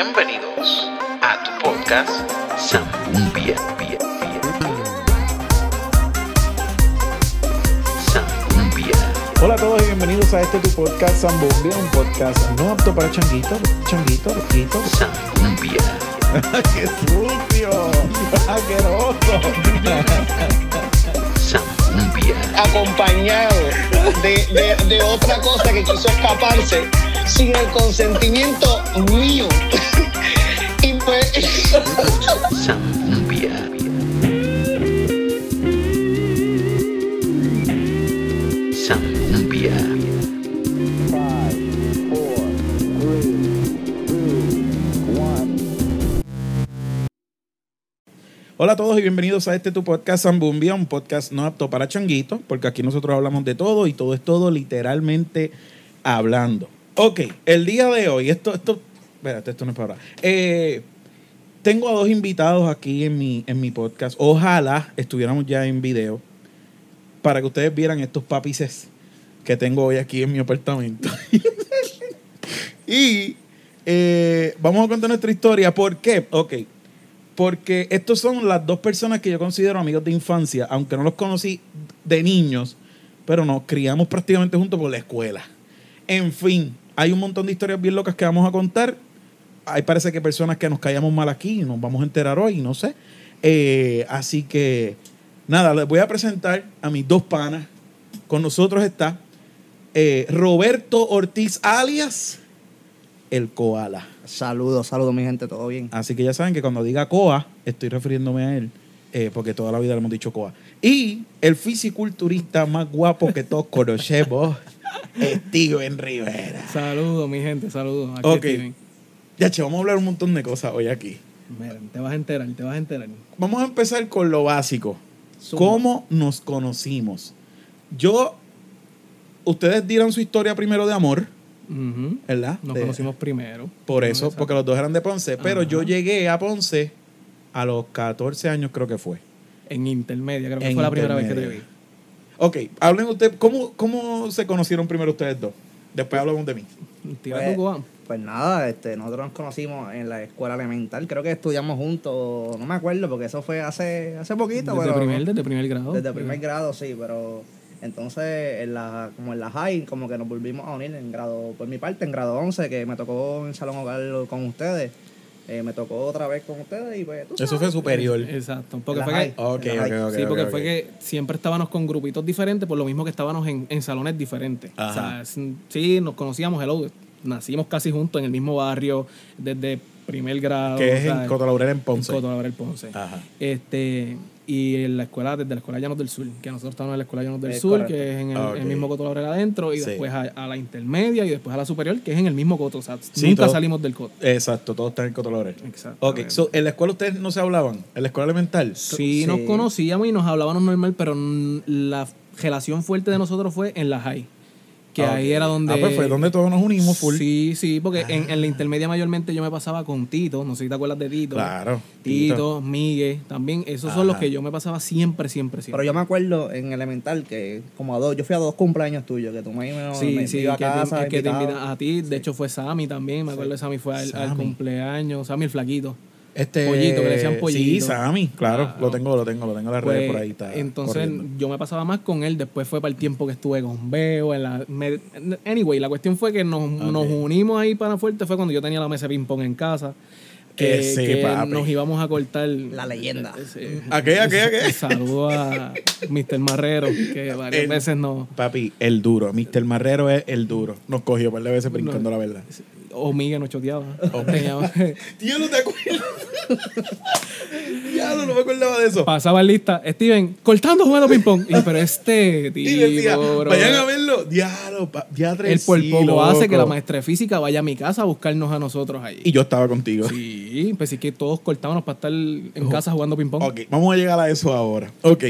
Bienvenidos a tu podcast Zambumbia. Zambumbia. Hola a todos y bienvenidos a este tu podcast Zambumbia, un podcast no apto para changuitos, changuitos, loquitos. Zambumbia. ¡Qué sucio! ¡Asqueroso! Zambumbia. acompañado de, de- de otra cosa que quiso escaparse sin el consentimiento mío. y pues. Hola a todos y bienvenidos a este tu podcast Zambumbia, un podcast no apto para changuitos, porque aquí nosotros hablamos de todo y todo es todo literalmente hablando. Ok, el día de hoy, esto, esto, espérate, esto no es para ahora. Eh, tengo a dos invitados aquí en mi, en mi podcast. Ojalá estuviéramos ya en video para que ustedes vieran estos papices que tengo hoy aquí en mi apartamento. y eh, vamos a contar nuestra historia. ¿Por qué? Ok. Porque estos son las dos personas que yo considero amigos de infancia, aunque no los conocí de niños, pero nos criamos prácticamente juntos por la escuela. En fin, hay un montón de historias bien locas que vamos a contar. Hay parece que personas que nos callamos mal aquí y nos vamos a enterar hoy, no sé. Eh, así que, nada, les voy a presentar a mis dos panas. Con nosotros está eh, Roberto Ortiz, alias el Koala. Saludos, saludos mi gente, todo bien. Así que ya saben que cuando diga Coa, estoy refiriéndome a él, eh, porque toda la vida le hemos dicho Coa. Y el fisiculturista más guapo que todos conocemos, Steven Rivera. Saludos, mi gente, saludos. Aquí Ok. Steven. Ya, che, vamos a hablar un montón de cosas hoy aquí. Mira, te vas a enterar, te vas a enterar. Vamos a empezar con lo básico. ¿Cómo nos conocimos? Yo, ustedes dieron su historia primero de amor. ¿verdad? Nos De- conocimos primero. Por eso, porque los dos eran de Ponce. Pero yo llegué a Ponce a los 14 años, creo que fue. En intermedia, creo que En fue la primera vez que te vi. Ok, hablen ustedes, ¿cómo, ¿cómo se conocieron primero ustedes dos? Después hablamos de mí. Tira Pues, pues nada, este, nosotros nos conocimos en la escuela elemental, creo que estudiamos juntos, no me acuerdo porque eso fue hace, hace poquito. Desde pero- primer, desde primer grado. desde primer grado, sí, pero entonces en la, como en la high, como que nos volvimos a unir en grado, por mi parte, en grado 11, que me tocó en Salón Hogar con ustedes, eh, me tocó otra vez con ustedes y pues tú Eso sabes. fue superior. Exacto. Porque En fue que, En sí, porque fue que siempre estábamos con grupitos diferentes, por lo mismo que estábamos en, en salones diferentes. Ajá. O sea, sí, nos conocíamos, hello, nacimos casi juntos en el mismo barrio, desde primer grado. Que o es sea, en Coto Laurel en Ponce. Coto Laurel Ponce. Ajá. Este, y en la escuela, desde la escuela Llanos del Sur, que nosotros estamos en la escuela Llanos del Es Sur, correcto. que es en el, Ah, el mismo Coto adentro, y Sí. después a, a la intermedia y después a la superior, que es en el mismo Coto. O sea, Sí, nunca todo- salimos del Coto. Exacto, todos están en Coto Laurel. Exacto. Ok, so, ¿en la escuela ustedes no se hablaban? ¿En la escuela elemental? Sí, Sí. nos conocíamos y nos hablábamos normal, pero la relación fuerte de nosotros fue en la high. Que Ah, ahí era donde. Ah, pues fue donde todos nos unimos full. Sí, sí, porque en, en la intermedia mayormente yo me pasaba con Tito, no sé si te acuerdas de Tito. Claro. Tito, Miguel, también. Esos son los Ajá. que yo me pasaba siempre, siempre, siempre. Pero yo me acuerdo en elemental que como a dos, yo fui a dos cumpleaños tuyos, que tú me, me Sí, me sí, a que, casa, te, que te invitado. invita a ti. De hecho, fue Sammy también. Me acuerdo de Sammy fue al, cumpleaños. Sammy el flaquito. Este, Pollito, que le decían Sí, pollito. Sammy, claro. Claro. Lo tengo, lo tengo, lo tengo en las redes Pues, por ahí. Está entonces corriendo. yo me pasaba más con él. Después fue para el tiempo que estuve con Beo. En la, me- anyway, la cuestión fue que nos, nos unimos ahí para fuerte. Fue cuando yo tenía la mesa de ping-pong en casa. Que, Que sí, que papi. nos íbamos a cortar. La leyenda. Sí. ¿A qué, a qué, a qué? Saludo a Mr. Marrero, que varias El- veces no. Papi, el duro. Mr. Marrero es el duro. Nos cogió un par de veces brincando la verdad. O Miguel nos choteaba. Oh. Teníamos- Tío, no te acuerdas. Diablo, no me acordaba de eso. pasaba lista, Steven, cortando jugando ping-pong. Y, pero este, Y decía, bro, vayan a verlo. Diablo, pa- diatre Él por sí, poco hace que la maestra de física vaya a mi casa a buscarnos a nosotros ahí. Y yo estaba contigo. Sí, pues sí que todos cortábamos para estar en casa jugando ping-pong. Ok, vamos a llegar a eso ahora. Ok.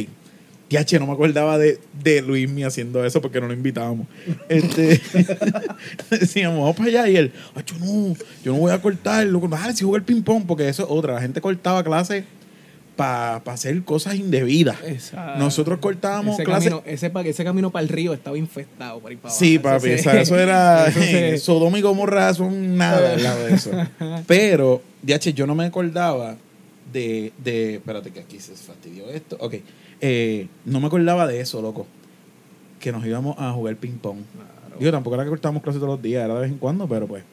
Tiache, no me acordaba de, de Luismi haciendo eso porque no lo invitábamos. Este, decíamos, vamos para allá. Y él, "Ay, yo no, yo no voy a cortar. Loco, dale, si juega el ping-pong, porque eso es otra. La gente cortaba clase para hacer cosas indebidas. Exacto. Nosotros cortábamos ese clases. camino, ese, pa- ese camino para el río estaba infestado por ahí para Sí, papi, Ese- o sea, eso era eso se- Sodoma y Gomorra son nada al lado de eso. Pero, DH, yo no me acordaba de, de espérate que aquí se fastidió esto. Ok, eh, no me acordaba de eso, loco. Que nos íbamos a jugar ping pong. Claro. Digo, tampoco era que cortábamos clases todos los días, era de vez en cuando, pero pues.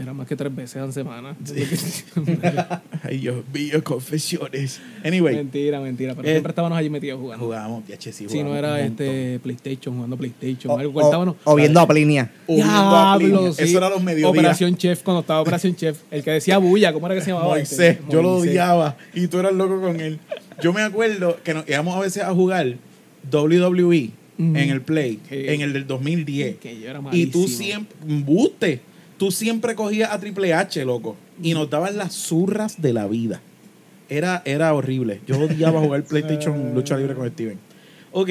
Era más que tres veces en semana. Ay, Dios mío, confesiones. Anyway, mentira, mentira. Pero Eh, siempre estábamos allí metidos jugando. jugábamos, DH, sí, si no era este PlayStation, jugando PlayStation, O, algo, o- viendo a Plinia. O viendo a sí. Eso era los mediodías. Operación Chef, cuando estaba Operación Chef. El que decía bulla, ¿cómo era que se llamaba? Moisés, este? yo lo odiaba y tú eras loco con él. Yo me acuerdo que nos íbamos a veces a jugar WWE en el Play, en el del 2010. Que yo era Y tú siempre, buste, tú siempre cogías a Triple H, loco, y nos daban las zurras de la vida. Era, era horrible. Yo odiaba jugar PlayStation Lucha Libre con Steven. Ok,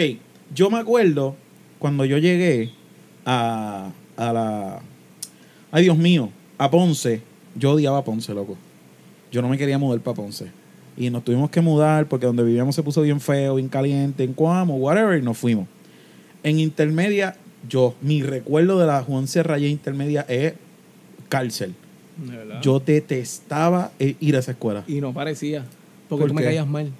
yo me acuerdo cuando yo llegué a, a la... Ay, Dios mío, a Ponce. Yo odiaba a Ponce, loco. Yo no me quería mudar para Ponce. Y nos tuvimos que mudar porque donde vivíamos se puso bien feo, bien caliente, en Cuamo, whatever, y nos fuimos. En intermedia, yo, mi recuerdo de la Juan Serraya intermedia es cárcel. De. Yo detestaba eh, ir a esa escuela. Y no parecía. Porque ¿Por tú me caías mal.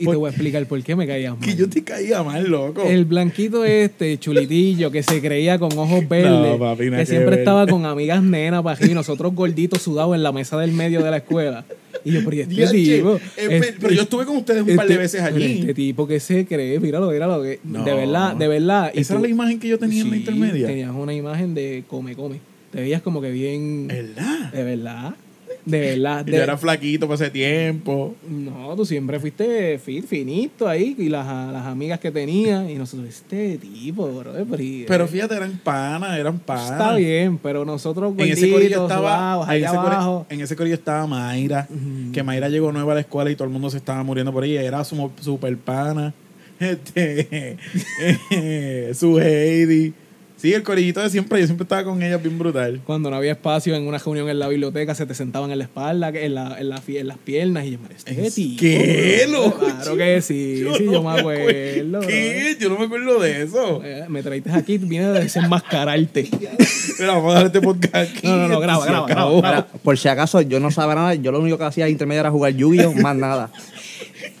Y ¿Por te voy a explicar por qué me caías mal. Que yo te caía mal, loco. El blanquito este, chulitillo, que se creía con ojos verdes, papi, nada que siempre estaba con amigas nenas para y nosotros gorditos sudados en la mesa del medio de la escuela. Y yo, pero ¿y este tipo? eh, pe- pero yo estuve con ustedes un par de veces pero allí. Este tipo que se cree, míralo, míralo, que No. de verdad, de verdad. Esa era la imagen que yo tenía en la intermedia. Tenías una imagen de come, come. Te veías como que bien. ¿Verdad? De verdad. De verdad. De- yo era flaquito para ese tiempo. No, tú siempre fuiste fit, finito ahí y las, las amigas que tenías y nosotros, este tipo, bro, pero, Pero fíjate, eran panas, eran panas. está bien, pero nosotros En ese corillo estaba, sudados, en ese, corillo, en ese corillo estaba Mayra, que Mayra llegó nueva a la escuela y todo el mundo se estaba muriendo por ella. Era su super pana. Este, su Heidi. Sí, el corillito de siempre, yo siempre estaba con ella bien brutal. Cuando no había espacio en una reunión en la biblioteca, se te sentaban en la espalda, en, la, en, la fie- en las piernas y yo, "Mira, este ¿Es tipo, qué, bro". loco? Claro que sí, sí, yo me acuerdo. ¿Qué? Yo no me acuerdo de eso. Eh, Me traiste aquí, viene a desenmascararte. Pero vamos a dejar este podcast aquí. No, no, no, graba, graba, graba. Mira, por si acaso yo no sabía nada, yo lo único que hacía intermedio era jugar Yu-Gi-Oh! más nada.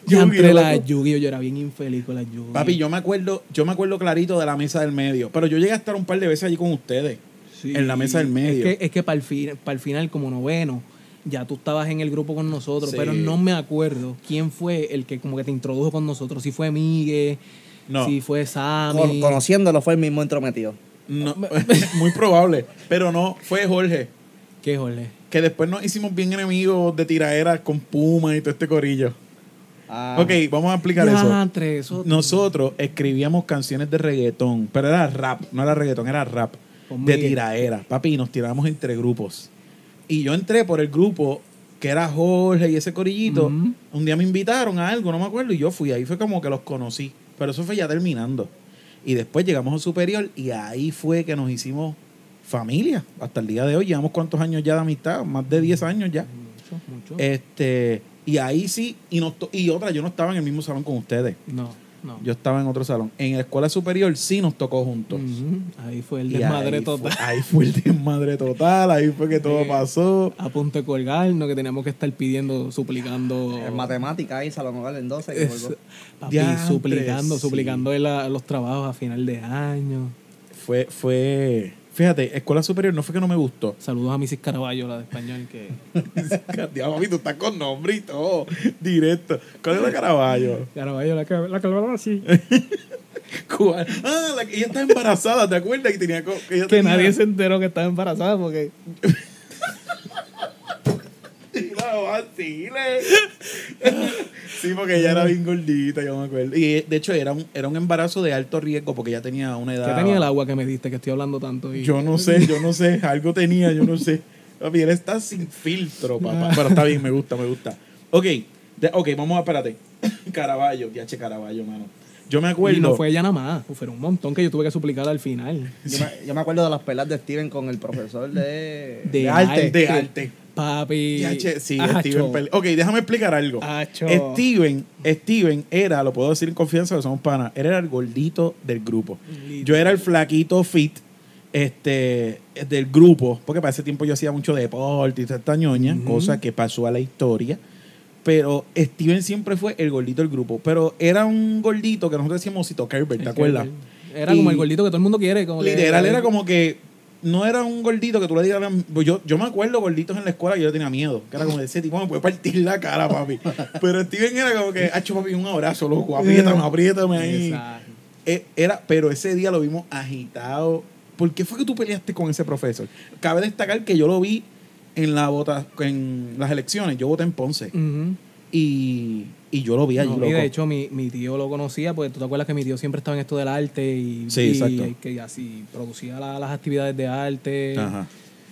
Yo Yu-Gi-Oh, entre las. Yu-Gi-Oh! yo era bien infeliz con las Yu-Gi-Oh! Papi, yo me acuerdo, yo me acuerdo clarito de la mesa del medio. Pero yo llegué a estar un par de veces allí con ustedes. Sí. En la mesa del medio. Es que, es que para el, fin, para el final, como noveno, ya tú estabas en el grupo con nosotros, Sí. pero no me acuerdo quién fue el que como que te introdujo con nosotros. Si fue Miguel, No. si fue Sammy. Con- conociéndolo fue el mismo entrometido. No, muy probable. Pero no, fue Jorge. ¿Qué, Jorge? Que después nos hicimos bien enemigos de tiraderas con Puma y todo este corillo. Ah, Ok, vamos a explicar eso. Diantre, eso. Nosotros escribíamos canciones de reggaetón, pero era rap, no era reggaetón, era rap. Con De Miguel. tiraera. Papi, y nos tirábamos entre grupos. Y yo entré por el grupo que era Jorge y ese corillito. Un día me invitaron a algo, no me acuerdo, y yo fui. Ahí fue como que los conocí. Pero eso fue ya terminando. Y después llegamos a superior y ahí fue que nos hicimos familia. Hasta el día de hoy llevamos cuántos años ya de amistad, más de 10 años ya. Mucho, mucho. Este, y ahí sí, y, nos to- y otra, yo no estaba en el mismo salón con ustedes. no, no. Yo estaba en otro salón. En la escuela superior sí nos tocó juntos. Ahí fue el desmadre ahí total. Fue, ahí fue el desmadre total, ahí fue que todo pasó. A punto de colgarnos, que teníamos que estar pidiendo, suplicando. En matemática ahí, Salón Hogar en 12. que Es- papi, suplicando, sí. suplicando la- los trabajos a final de año. Fue, fue, fíjate, escuela superior no fue que no me gustó. Saludos a Mrs. Caraballo, la de español, que Diablo, mami, tú estás con nombre y todo, directo. ¿Cuál es la Caraballo? Caraballo, la que, la hablaba así. ¿Cuál? Ah, la ella estaba embarazada, ¿te acuerdas? Que, tenía, que, ella que tenía- nadie se enteró que estaba embarazada porque La vacile. sí, porque ella era bien gordita, yo me acuerdo. Y de hecho era un, era un embarazo de alto riesgo porque ella tenía una edad. ¿Qué tenía el agua que me diste? Que estoy hablando tanto. Y... Yo no sé, yo no sé. Algo tenía, yo no sé. Papi, él está sin filtro, papá. Pero está bien, me gusta, me gusta. Ok, de- ok, vamos a, espérate. Caraballo, ya che Caraballo, mano. Yo me acuerdo. Y no fue ella nada más. Fueron un montón que yo tuve que suplicar al final. Yo, me, yo me acuerdo de las pelas de Steven con el profesor de, De arte. arte. de arte. Papi. Sí, Acho. Steven pele- Ok, déjame explicar algo. Acho. Steven, Steven era, lo puedo decir en confianza que somos panas, él era el gordito del grupo. Yo era el flaquito fit este, del grupo, porque para ese tiempo yo hacía mucho deporte y toda esta ñoña, cosa que pasó a la historia. Pero Steven siempre fue el gordito del grupo. Pero era un gordito que nosotros decíamos Cito Kerber, ¿te acuerdas? Era Y- como el gordito que todo el mundo quiere. Como que- Literal, era como que no era un gordito que tú le digas. pues Yo, yo me acuerdo gorditos en la escuela que yo tenía miedo. Que era como de ese tipo me puede partir la cara, papi. Pero Steven era como que, hacho, papi, un abrazo, loco. Apriétame, apriétame ahí. Exacto. Eh, Era, pero ese día lo vimos agitado. ¿Por qué fue que tú peleaste con ese profesor? Cabe destacar que yo lo vi en la vota, en las elecciones. Yo voté en Ponce. Y, y yo lo vi allí, No, y de hecho, mi, mi tío lo conocía, porque tú te acuerdas que mi tío siempre estaba en esto del arte y, Sí, y exacto. que así producía la- las actividades de arte, Ajá.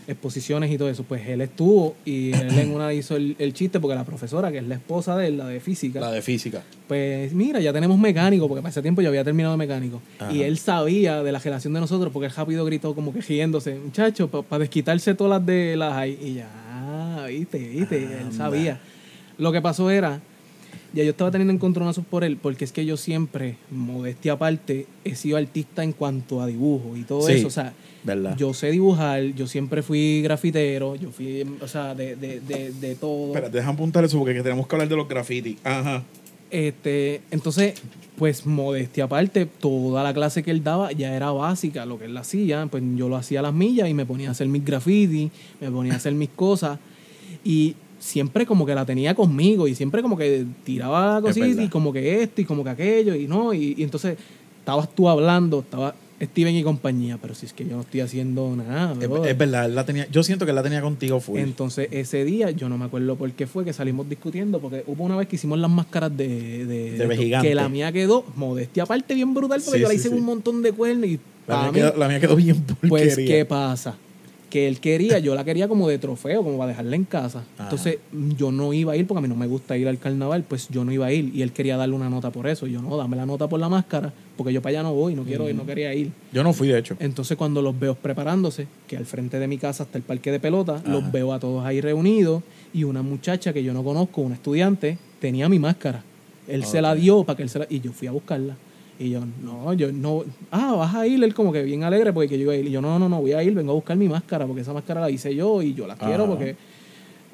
Exposiciones y todo eso. Pues él estuvo y él en una hizo el, el chiste porque la profesora, que es la esposa de él, la de física, La de física. pues mira, ya tenemos mecánico, porque para ese tiempo yo había terminado de mecánico. Ajá. Y él sabía de la relación de nosotros, porque él rápido gritó como que riéndose, muchacho, para desquitarse todas las de las hay. Y ya, viste, viste, él sabía. Lo que pasó era, ya yo estaba teniendo encontronazos por él, porque es que yo siempre, modestia aparte, he sido artista en cuanto a dibujo y todo Sí, eso. O sea, ¿verdad? yo sé dibujar, yo siempre fui grafitero, yo fui, o sea, de, de, de, de todo. Espérate, déjame apuntar eso porque tenemos que hablar de los graffiti. Ajá. Este, entonces, pues modestia aparte, toda la clase que él daba ya era básica, lo que él hacía, pues yo lo hacía a las millas y me ponía a hacer mis graffiti, me ponía a hacer mis cosas y siempre como que la tenía conmigo y siempre como que tiraba cositas y como que esto y como que aquello y no, y, y entonces estabas tú hablando, estaba Steven y compañía, pero si es que yo no estoy haciendo nada. Es, es verdad, él la tenía, yo siento que él la tenía contigo full. Entonces, ese día, yo no me acuerdo por qué fue que salimos discutiendo, porque hubo una vez que hicimos las máscaras de, de, Vejigante. que la mía quedó, modestia aparte, bien brutal, porque Sí, yo la hice sí. un montón de cuernos y la, mía mí, quedó, la mía quedó bien porquería. pues, ¿qué pasa? Que él quería, yo la quería como de trofeo, como para dejarla en casa. Ajá. Entonces, yo no iba a ir porque a mí no me gusta ir al carnaval, pues yo no iba a ir. Y él quería darle una nota por eso. Yo no, dame la nota por la máscara, porque yo para allá no voy, no quiero ir, no quería ir. Yo no fui, de hecho. Entonces cuando los veo preparándose, que al frente de mi casa está el parque de pelota, Ajá. los veo a todos ahí reunidos y una muchacha que yo no conozco, una estudiante, tenía mi máscara. Él se la dio para que él se la... Y yo fui a buscarla. Y yo, no, yo no... Ah, vas a ir, él como que bien alegre porque yo iba a ir. Y yo, no, no, no, voy a ir, vengo a buscar mi máscara porque esa máscara la hice yo y yo la quiero Ajá. porque...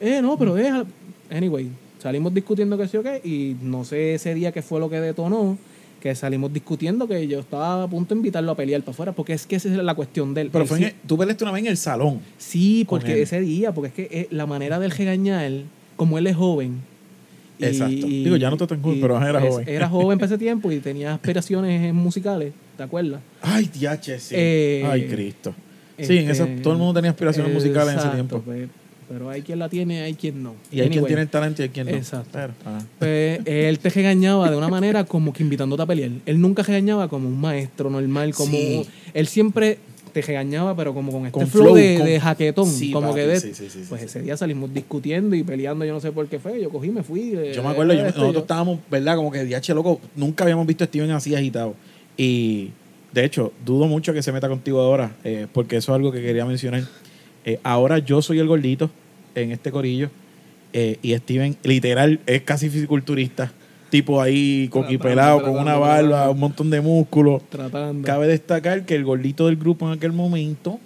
Eh, no, pero deja... Anyway, salimos discutiendo que sí o qué y no sé ese día qué fue lo que detonó que salimos discutiendo que yo estaba a punto de invitarlo a pelear para afuera porque es que esa es la cuestión de él. Pero Él fue sí- en el- tú peleaste una vez en el salón. Sí, porque él. ese día, porque es que eh, la manera del regañar, como él es joven. Y- Exacto. Digo, ya no está tan y pero era es- joven. Era joven para ese tiempo y tenía aspiraciones musicales, ¿te acuerdas? Ay, diache, sí. Eh, Ay, Cristo. Sí, en eso Este, todo el mundo tenía aspiraciones musicales en ese tiempo. Pero, pero hay quien la tiene, hay quien no. Y hay quien tiene el talento y hay quien no. Exacto. Pero. Pues él te regañaba de una manera como que invitándote a pelear. Él nunca regañaba como un maestro normal, como Sí. él siempre te regañaba, pero como con este Con flow, flow, de, con- de jaquetón, Sí, como papi, que de, sí, sí, sí, pues ese día salimos discutiendo y peleando, yo no sé por qué fue, yo cogí, me fui. eh, Yo me acuerdo, yo- nosotros yo- estábamos, ¿verdad? Como que diache loco, nunca habíamos visto a Steven así agitado. Y de hecho, dudo mucho que se meta contigo ahora, eh, porque eso es algo que quería mencionar. Eh, ahora yo soy el gordito en este corillo eh, y Steven, literal, es casi fisiculturista. Tipo ahí, coquipelado, con una barba, un montón de músculos. Tratando. Cabe destacar que el gordito del grupo en aquel momento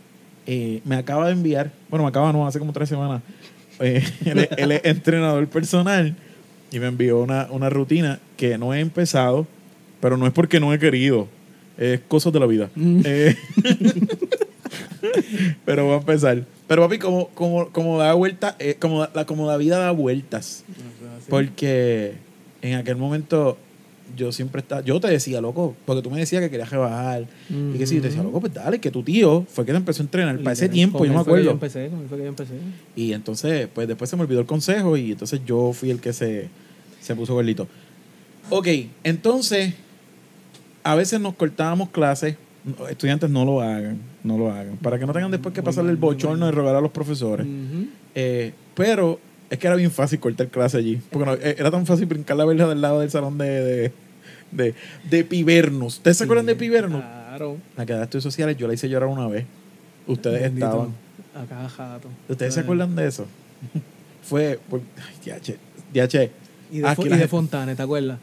eh, me acaba de enviar, bueno, me acaba, no, hace como tres semanas, eh, él, es- él es entrenador personal y me envió una, una rutina que no he empezado, pero no es porque no he querido, es cosas de la vida. Mm. Eh, pero voy a empezar. Pero papi, como, como, como da vuelta, eh, como, la, como la vida da vueltas, porque en aquel momento yo siempre estaba, yo te decía, loco, porque tú me decías que querías rebajar. Y que sí, yo te decía, loco, pues dale, que tu tío fue que te empezó a entrenar. Para ese tiempo, yo me Yo acuerdo. empecé, con él fue que yo empecé. Y entonces, pues después se me olvidó el consejo y entonces yo fui el que se, se puso gordito. Ok, entonces, a veces nos cortábamos clases. Estudiantes no lo hagan, no lo hagan. Para que no tengan después que pasarle el bochorno de rogar a los profesores. Eh, pero es que era bien fácil cortar clase allí. Porque no- eh, era tan fácil brincar la verja del lado del salón de, de, de, de Pibernos. ¿Ustedes se acuerdan de Pibernos? Claro. La que da estudios sociales, yo la hice llorar una vez. Ustedes Bendito. estaban. A cada jato. ¿Ustedes se acuerdan de eso? Fue, por, ay, diache, diache. Y de, Aquí y de Fontane, ¿te acuerdas?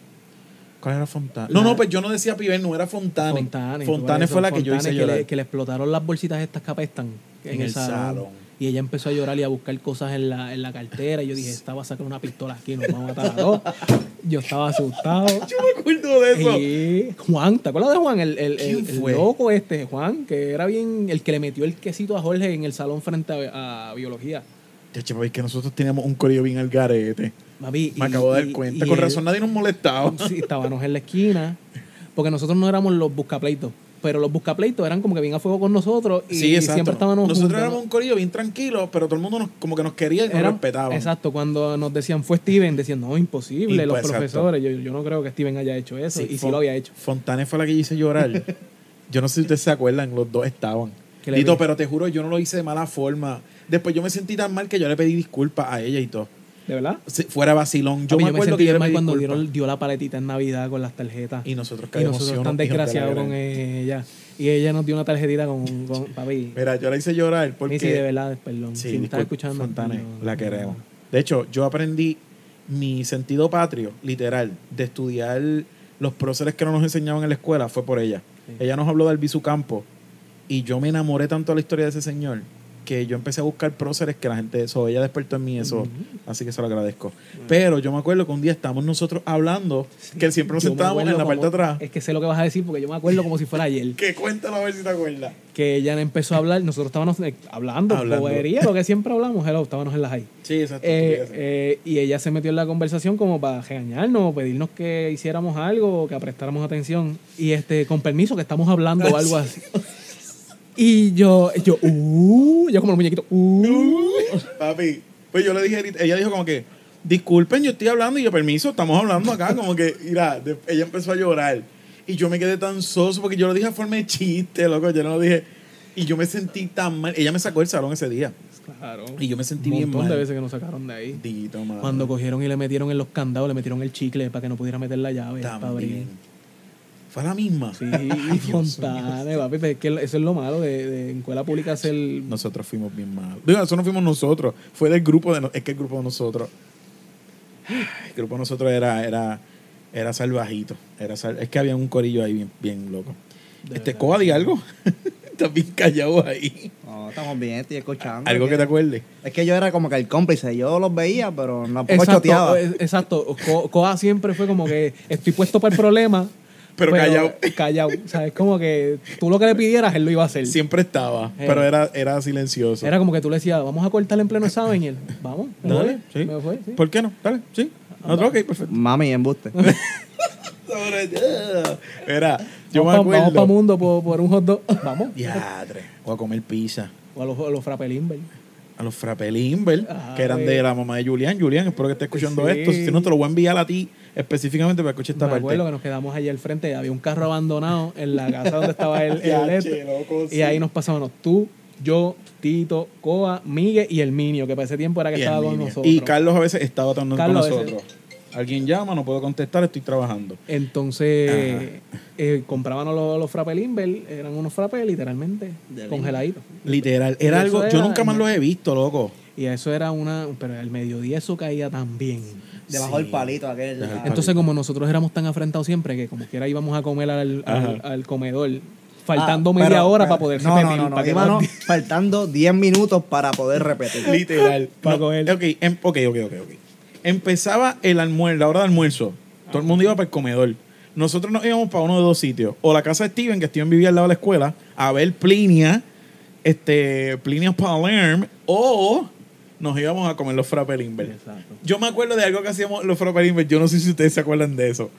¿Cuál era Fontane? No, La- no, pues yo no decía Piber, no era Fontane. Fontane. Fontane fue la que yo hice Fontane, llorar. le, que le explotaron las bolsitas estas que apestan en, el, salón. Y ella empezó a llorar y a buscar cosas en la, en la cartera. Y yo dije, esta va a sacar una pistola aquí, nos va a matar a dos. Yo estaba asustado. Yo me acuerdo de eso. Y Juan, ¿te acuerdas de Juan? El, el, ¿Quién el- loco este, Juan, que era bien el que le metió el quesito a Jorge en el salón frente a, a biología. Pues es que nosotros teníamos un corillo bien al garete. Mami, Me y- acabo de dar cuenta. y Con razón nadie nos molestaba. Sí, estábamos en la esquina. Porque nosotros no éramos los buscapleitos. Pero los buscapleitos eran como que bien a fuego con nosotros. Y Sí, siempre estábamos Nosotros juntos, éramos ¿no? un corillo bien tranquilo, pero todo el mundo nos, como que nos quería y nos Eran- respetaba. Exacto, cuando nos decían fue Steven, decían, no, imposible, Y los pues, profesores. Yo, yo no creo que Steven haya hecho eso. y sí lo había hecho. Fontane fue la que yo hice llorar. yo no sé si ustedes se acuerdan, los dos estaban. ¿Qué le Dito, vi? pero te juro, yo no lo hice de mala forma. Después yo me sentí tan mal que yo le pedí disculpas a ella y todo. ¿De verdad? Si fuera vacilón. Yo me acuerdo que yo mal cuando dieron, dio la paletita en Navidad con las tarjetas. Y nosotros Y caímos nosotros tan desgraciados con ella. Y ella nos dio una tarjetita con, con papi. Mira, yo la hice llorar porque... Missy, de verdad, perdón. Sí, si me estás escuchando, Fontane, no, la no. queremos. De hecho, yo aprendí mi sentido patrio, literal, de estudiar los próceres que no nos enseñaban en la escuela, fue por ella. Sí. Ella nos habló del Albizu Campo y yo me enamoré tanto de la historia de ese señor que yo empecé a buscar próceres que la gente, eso, ella despertó en mí eso, así que se lo agradezco. Pero yo me acuerdo que un día estábamos nosotros hablando, que siempre nos sentábamos en la parte de atrás. Es que sé lo que vas a decir porque yo me acuerdo como si fuera ayer. Que cuéntalo a ver si te acuerdas. Que ella empezó a hablar, nosotros estábamos eh, hablando, Hablando. bobería, lo que siempre hablamos, hello, estábamos en la high. Sí, exacto. Eh, eh, y ella se metió en la conversación como para regañarnos, pedirnos que hiciéramos algo, que prestáramos atención. Y este, con permiso, que estamos hablando o algo así. Y yo, yo, uh, yo como el muñequito, uh. Papi, pues yo le dije, ella dijo como que, disculpen, yo estoy hablando y yo, permiso, estamos hablando acá, como que, mira, ella empezó a llorar. Y yo me quedé tan soso porque yo lo dije a forma de chiste, loco, yo no lo dije. Y yo me sentí tan mal. Ella me sacó del salón ese día. Claro. Y yo me sentí Un bien montón mal. de veces que nos sacaron de ahí. Dito. Cuando cogieron y le metieron en los candados, le metieron el chicle para que no pudiera meter la llave. para abrir. Fue la misma. Sí, Ay, Fontane, papi, pero es que eso es lo malo de, de en escuela pública hacer... Nosotros fuimos bien malos. Digo, eso no fuimos nosotros. Fue del grupo de... no- es que el grupo de nosotros... El grupo de nosotros era... Era, era salvajito. Era sal- es que había un corillo ahí bien, bien loco. De Este. Coba, di algo. Estás bien callado ahí. No, estamos bien, estoy escuchando. Algo que te acuerdes. Es que yo era como que el cómplice. Yo los veía, pero no Exacto, choteaba. exacto. Co- Coa siempre fue como que estoy puesto para el problema. Pero callado. Callado. O sea, es como que tú lo que le pidieras, él lo iba a hacer. Siempre estaba, Eh. pero era, era silencioso. Era como que tú le decías, vamos a cortar en pleno examen y él, vamos. me Dale, voy, sí. me fue, sí. ¿Por qué no? Dale, sí. Nosotros, ok, perfecto. Mami, embuste. Mira, yo me vamos para acuerdo. mundo por, por un hot dog. Vamos. Diadre. O a comer pizza. O a los, a los frappelimber. A los Frappelimber, Ah, que eran de la mamá de Julián. Julián, espero que estés escuchando Sí. esto. Si no, te lo voy a enviar a ti específicamente para que escuches esta Me parte. acuerdo que nos quedamos allí al frente. Había un carro abandonado en la casa donde estaba el, el Ya, che, loco, Y ahí nos pasábamos tú, yo, Tito, Coa, Miguel y el Minio, que para ese tiempo era que Y, estaba con nosotros. y Carlos a veces estaba también con nosotros. Alguien llama, no puedo contestar, estoy trabajando. Entonces, eh, compraban los, los eran unos frappes literalmente De congeladitos. Literal, era algo, yo nunca más los he visto, loco. Y eso era una, pero al mediodía eso caía también. Debajo Sí. del palito aquel. Ah, Entonces, como nosotros éramos tan afrentados siempre que como quiera íbamos a comer al, al, comedor, faltando ah, media pero- hora pero- para poder no, repetir. No, no, no. para que faltando 10 minutos para poder repetir. Literal. Pa' No, coger. ok, em- ok, ok, ok, ok. Empezaba el almuerzo, la hora de almuerzo. Todo el mundo iba para el comedor. Nosotros nos íbamos para uno de dos sitios. O la casa de Steven, que Steven vivía al lado de la escuela, a ver Plinia, este, Plinia Palerm, o nos íbamos a comer los frappelimber. Exacto. Yo me acuerdo de algo que hacíamos los frappelimber. Yo no sé si ustedes se acuerdan de eso.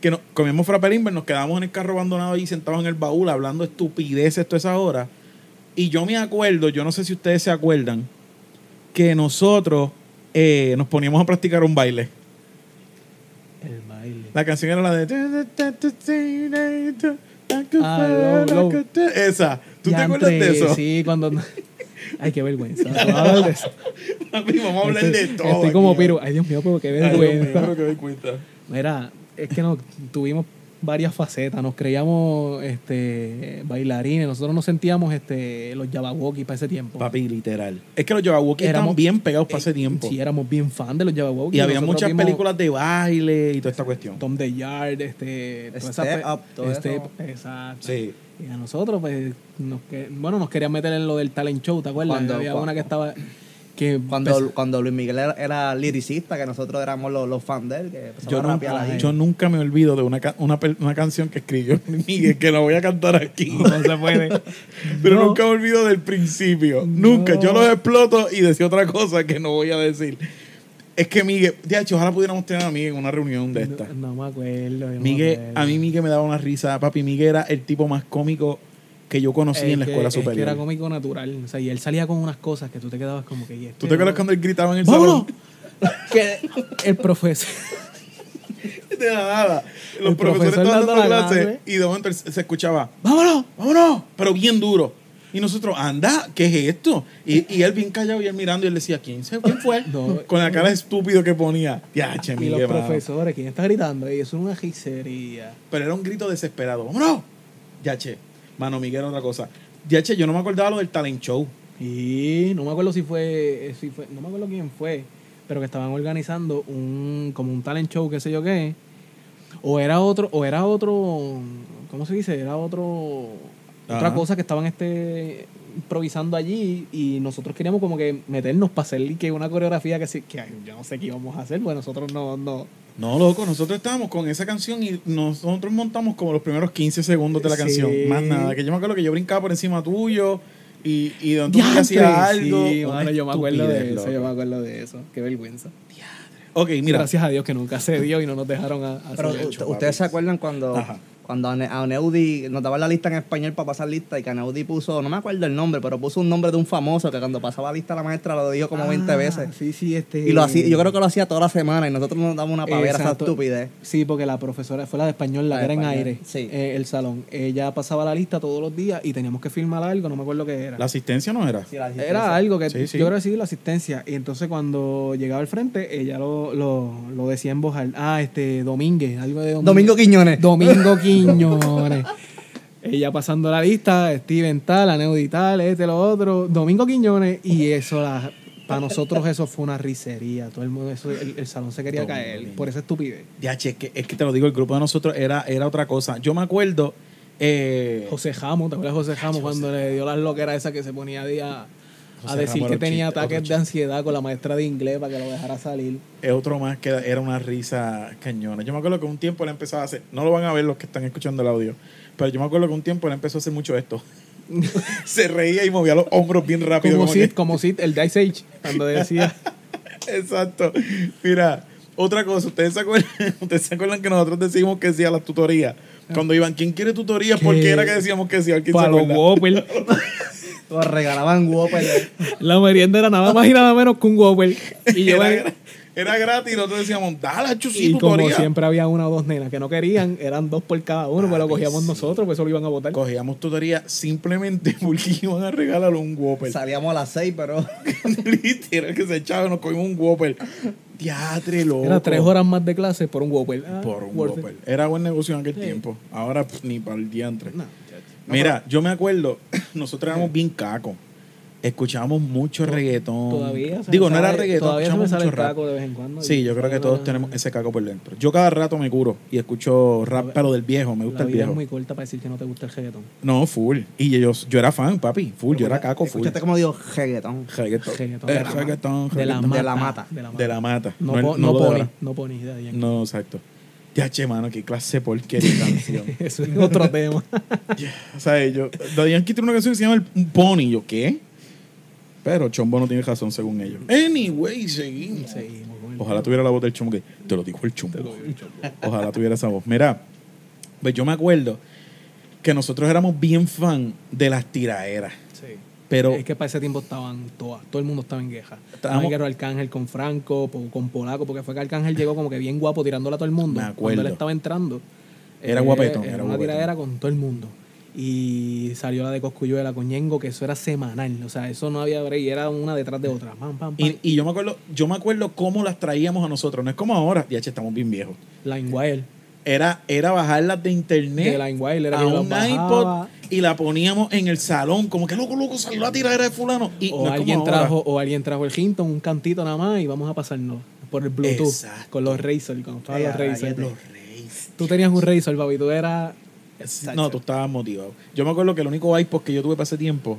Que nos, comíamos frappelimber, nos quedábamos en el carro abandonado ahí sentados en el baúl hablando estupideces toda esa hora. Y yo me acuerdo, yo no sé si ustedes se acuerdan, que nosotros eh, nos poníamos a practicar un baile. El baile. La canción era la de... Ah, Low, Low. Esa. ¿Tú te acuerdas de eso? Sí, cuando... Ay, qué vergüenza. Vamos a hablar de eso. Papi, Vamos a hablar Estoy- de Estoy todo. como aquí, Piro. Ay, Dios mío, pero qué Ay, Dios mío, vergüenza. me doy cuenta. Mira, es que no tuvimos varias facetas. Nos creíamos este, bailarines. Nosotros nos sentíamos este, los Jabberwocky para ese tiempo. Papi, literal. Es que los estaban Éramos- bien pegados para Eh, ese tiempo. Sí, éramos bien fan de los Jabberwocky. y había Nosotros muchas vimos películas de baile y toda esta cuestión. Tom the Yard, este, esa Step Up, todo Step- eso. Exacto. Sí. Y a nosotros, pues, nos que, bueno, nos querían meter en lo del talent show, ¿te acuerdas? Cuando- había cuando- una que estaba. Que Cuando, pues, cuando Luis Miguel era, era liricista, que nosotros éramos los, los fans de él, que Yo a nunca, ahí. yo nunca me olvido de una, una, una canción que escribió Miguel, que la voy a cantar aquí. no se puede. Pero No. nunca me olvido del principio. Nunca. Yo los exploto y decía otra cosa que no voy a decir. Es que Miguel, de hecho, ojalá pudiéramos tener a Miguel en una reunión de esta. No, no me acuerdo. yo no me Miguel, acuerdo. a mí Miguel me daba una risa. Papi, Miguel era el tipo más cómico que yo conocí Es en la que- escuela es que superior. era cómico natural. O sea, y él salía con unas cosas que tú te quedabas como que. ¿y este ¿Tú te acuerdas no? cuando él gritaba en el salón? que el profesor. De nada. Los El profesores profesor estaban dando la clase y de momento se escuchaba, ¡Vámonos! vámonos, pero bien duro. Y nosotros, anda, ¿qué es esto? Y, y él bien callado y él mirando y él decía, ¿quién, se- quién fue? No. Con la cara de estúpido que ponía. Ya, che, Y los mano. profesores, ¿quién está gritando? Y eso es una gisería. Pero era un grito desesperado. ¡Vámonos! Ya, che. Mano, Miguel era otra cosa. Ya, che, yo no me acordaba lo del talent show. Y no me acuerdo si fue, si fue, no me acuerdo quién fue, pero que estaban organizando un, como un talent show, qué sé yo qué. O era otro, o era otro, ¿cómo se dice? Era otro, otra cosa que estaban este improvisando allí y nosotros queríamos como que meternos para hacer que una coreografía que, que yo no sé qué íbamos a hacer, pues nosotros no, no, No, loco, nosotros estábamos con esa canción y nosotros montamos como los primeros 15 segundos de la Sí. canción. Más nada. Que yo me acuerdo que yo brincaba por encima tuyo y, y donde tú hacías algo. Sí, mano, yo me acuerdo de eso, yo me acuerdo de eso. Qué vergüenza. Ok, mira. Gracias a Dios que nunca se dio y no nos dejaron a, a Pero hacer ustedes se acuerdan cuando, Ajá. Cuando a Ne- a Neudi nos daban la lista en español para pasar lista y que Neudi puso, no me acuerdo el nombre, pero puso un nombre de un famoso que cuando pasaba lista la maestra lo dijo como 20 Ah, veces. Sí, sí, este. Y lo hacía, yo creo que lo hacía toda la semana y nosotros nos damos una pavera esa estupidez. Sí, porque la profesora fue la de español, la, La que era en aire, sí. eh, el salón. Ella pasaba la lista todos los días y teníamos que firmar algo, no me acuerdo qué era. La asistencia no era. Sí, la asistencia. Era algo que Sí, sí. yo creo que sí, la asistencia. Y entonces cuando llegaba al frente, ella lo, lo, lo decía en voz alta. Ah, este, Domínguez, algo de Domingo Quiñones. Domingo Quiñones. Ella pasando la lista, Steven tal, Aneudi tal, este, lo otro, Domingo Quiñones, y eso, la, para nosotros eso fue una risería. Todo el mundo, eso, el, el salón se quería caer Quiñones. por esa estupidez. Ya, che, es que, es que te lo digo, el grupo de nosotros era, era otra cosa. Yo me acuerdo. Eh, José Jamo, ¿te acuerdas de José Jamo cuando le dio las loqueras esa que se ponía ahí a, decir que tenía chiste, ataques de ansiedad con la maestra de inglés para que lo dejara salir? es otro más que era una risa cañona. Yo me acuerdo que un tiempo él empezaba a hacer, no lo van a ver los que están escuchando el audio, pero yo me acuerdo que un tiempo él empezó a hacer mucho esto. Se reía y movía los hombros bien rápido. Como como Sid, que- como Sid, el Dice Age, cuando decía... Exacto. Mira, otra cosa, ¿ustedes se acuerdan, ¿ustedes se acuerdan que nosotros decimos que sí a las tutorías? Cuando iban, ¿quién quiere tutorías? ¿Por qué era que decíamos que sí? ¿Quién se para los acuerda? Whopper. Nos regalaban Whopper. La merienda era nada más y nada menos que un Whopper. Y yo Era, era gratis y nosotros decíamos, dale, sí, y como tutoría. siempre había una o dos nenas que no querían, eran dos por cada uno, pero lo cogíamos sí. nosotros, pues eso lo iban a votar. Cogíamos tutoría simplemente porque iban a regalar un Whopper. Salíamos a las 6, pero Literal que se echaba y nos cogimos un Whopper. Teatre, loco. Era tres horas más de clase por un Whopper. Ah, por un. Whopper. Era buen negocio en aquel Sí. tiempo. Ahora pff, ni para el diantre. No, Mira, yo me acuerdo, nosotros éramos bien cacos. Escuchábamos mucho reggaetón. Todavía se Digo, no era reggaetón, Todavía se me escuchábamos sale mucho el rap. taco de vez en cuando. Sí, yo creo que todos tenemos ese caco por dentro. Yo cada rato me curo y escucho rap, pero del viejo, me gusta La el vida viejo. es muy corta para decir que no te gusta el reggaetón. No, full. Y yo, yo era fan, papi, full. Yo era caco, full. escúchate como digo reggaetón. Reggaetón. Reggaetón. Eh, De la ma- reggaetón, De la, reggaetón. Mata. De la mata. De la mata. No, no no de poni. No poni. No, exacto. Ya, che, mano, qué clase de porquería de canción. Eso es otro tema. o sea, yo, Daddy Yankee tiene una canción que se llama El Pony. Yo, ¿qué? Pero Chombo no tiene razón según ellos. Anyway, seguimos. Seguimos Ojalá tuviera la voz del Chombo que te lo dijo el Chombo. Ojalá tuviera esa voz. Mira, pues yo me acuerdo que nosotros éramos bien fan de las tiraderas. Pero es que para ese tiempo estaban todas, todo el mundo estaba en queja. Estábamos- en Arcángel con Franco, con Polaco, porque fue que Arcángel llegó como que bien guapo tirándola a todo el mundo. Me acuerdo. Cuando él estaba entrando. Era eh, guapetón, Era, era una guapetón. tiradera con todo el mundo. Y salió la de Coscuyuela con Ñengo, que eso era semanal. O sea, eso no había break, era una detrás de otra. Pam, pam, pam. y, y yo me acuerdo, yo me acuerdo cómo las traíamos a nosotros. No es como ahora, ya che, estamos bien viejos. LimeWire. Era, era bajarlas de internet De era a un iPod y la poníamos en el salón, como que loco, loco, salió la tiradera de fulano. Y O no alguien trajo, o alguien trajo el Hinton, un cantito nada más, y vamos a pasarnos por el Bluetooth Exacto. con los Razer, cuando estaban Ey, los Razer. Los. Tú tenías un Razer, papi, tú eras. No, tú estabas motivado. Yo me acuerdo que el único iPod que yo tuve para ese tiempo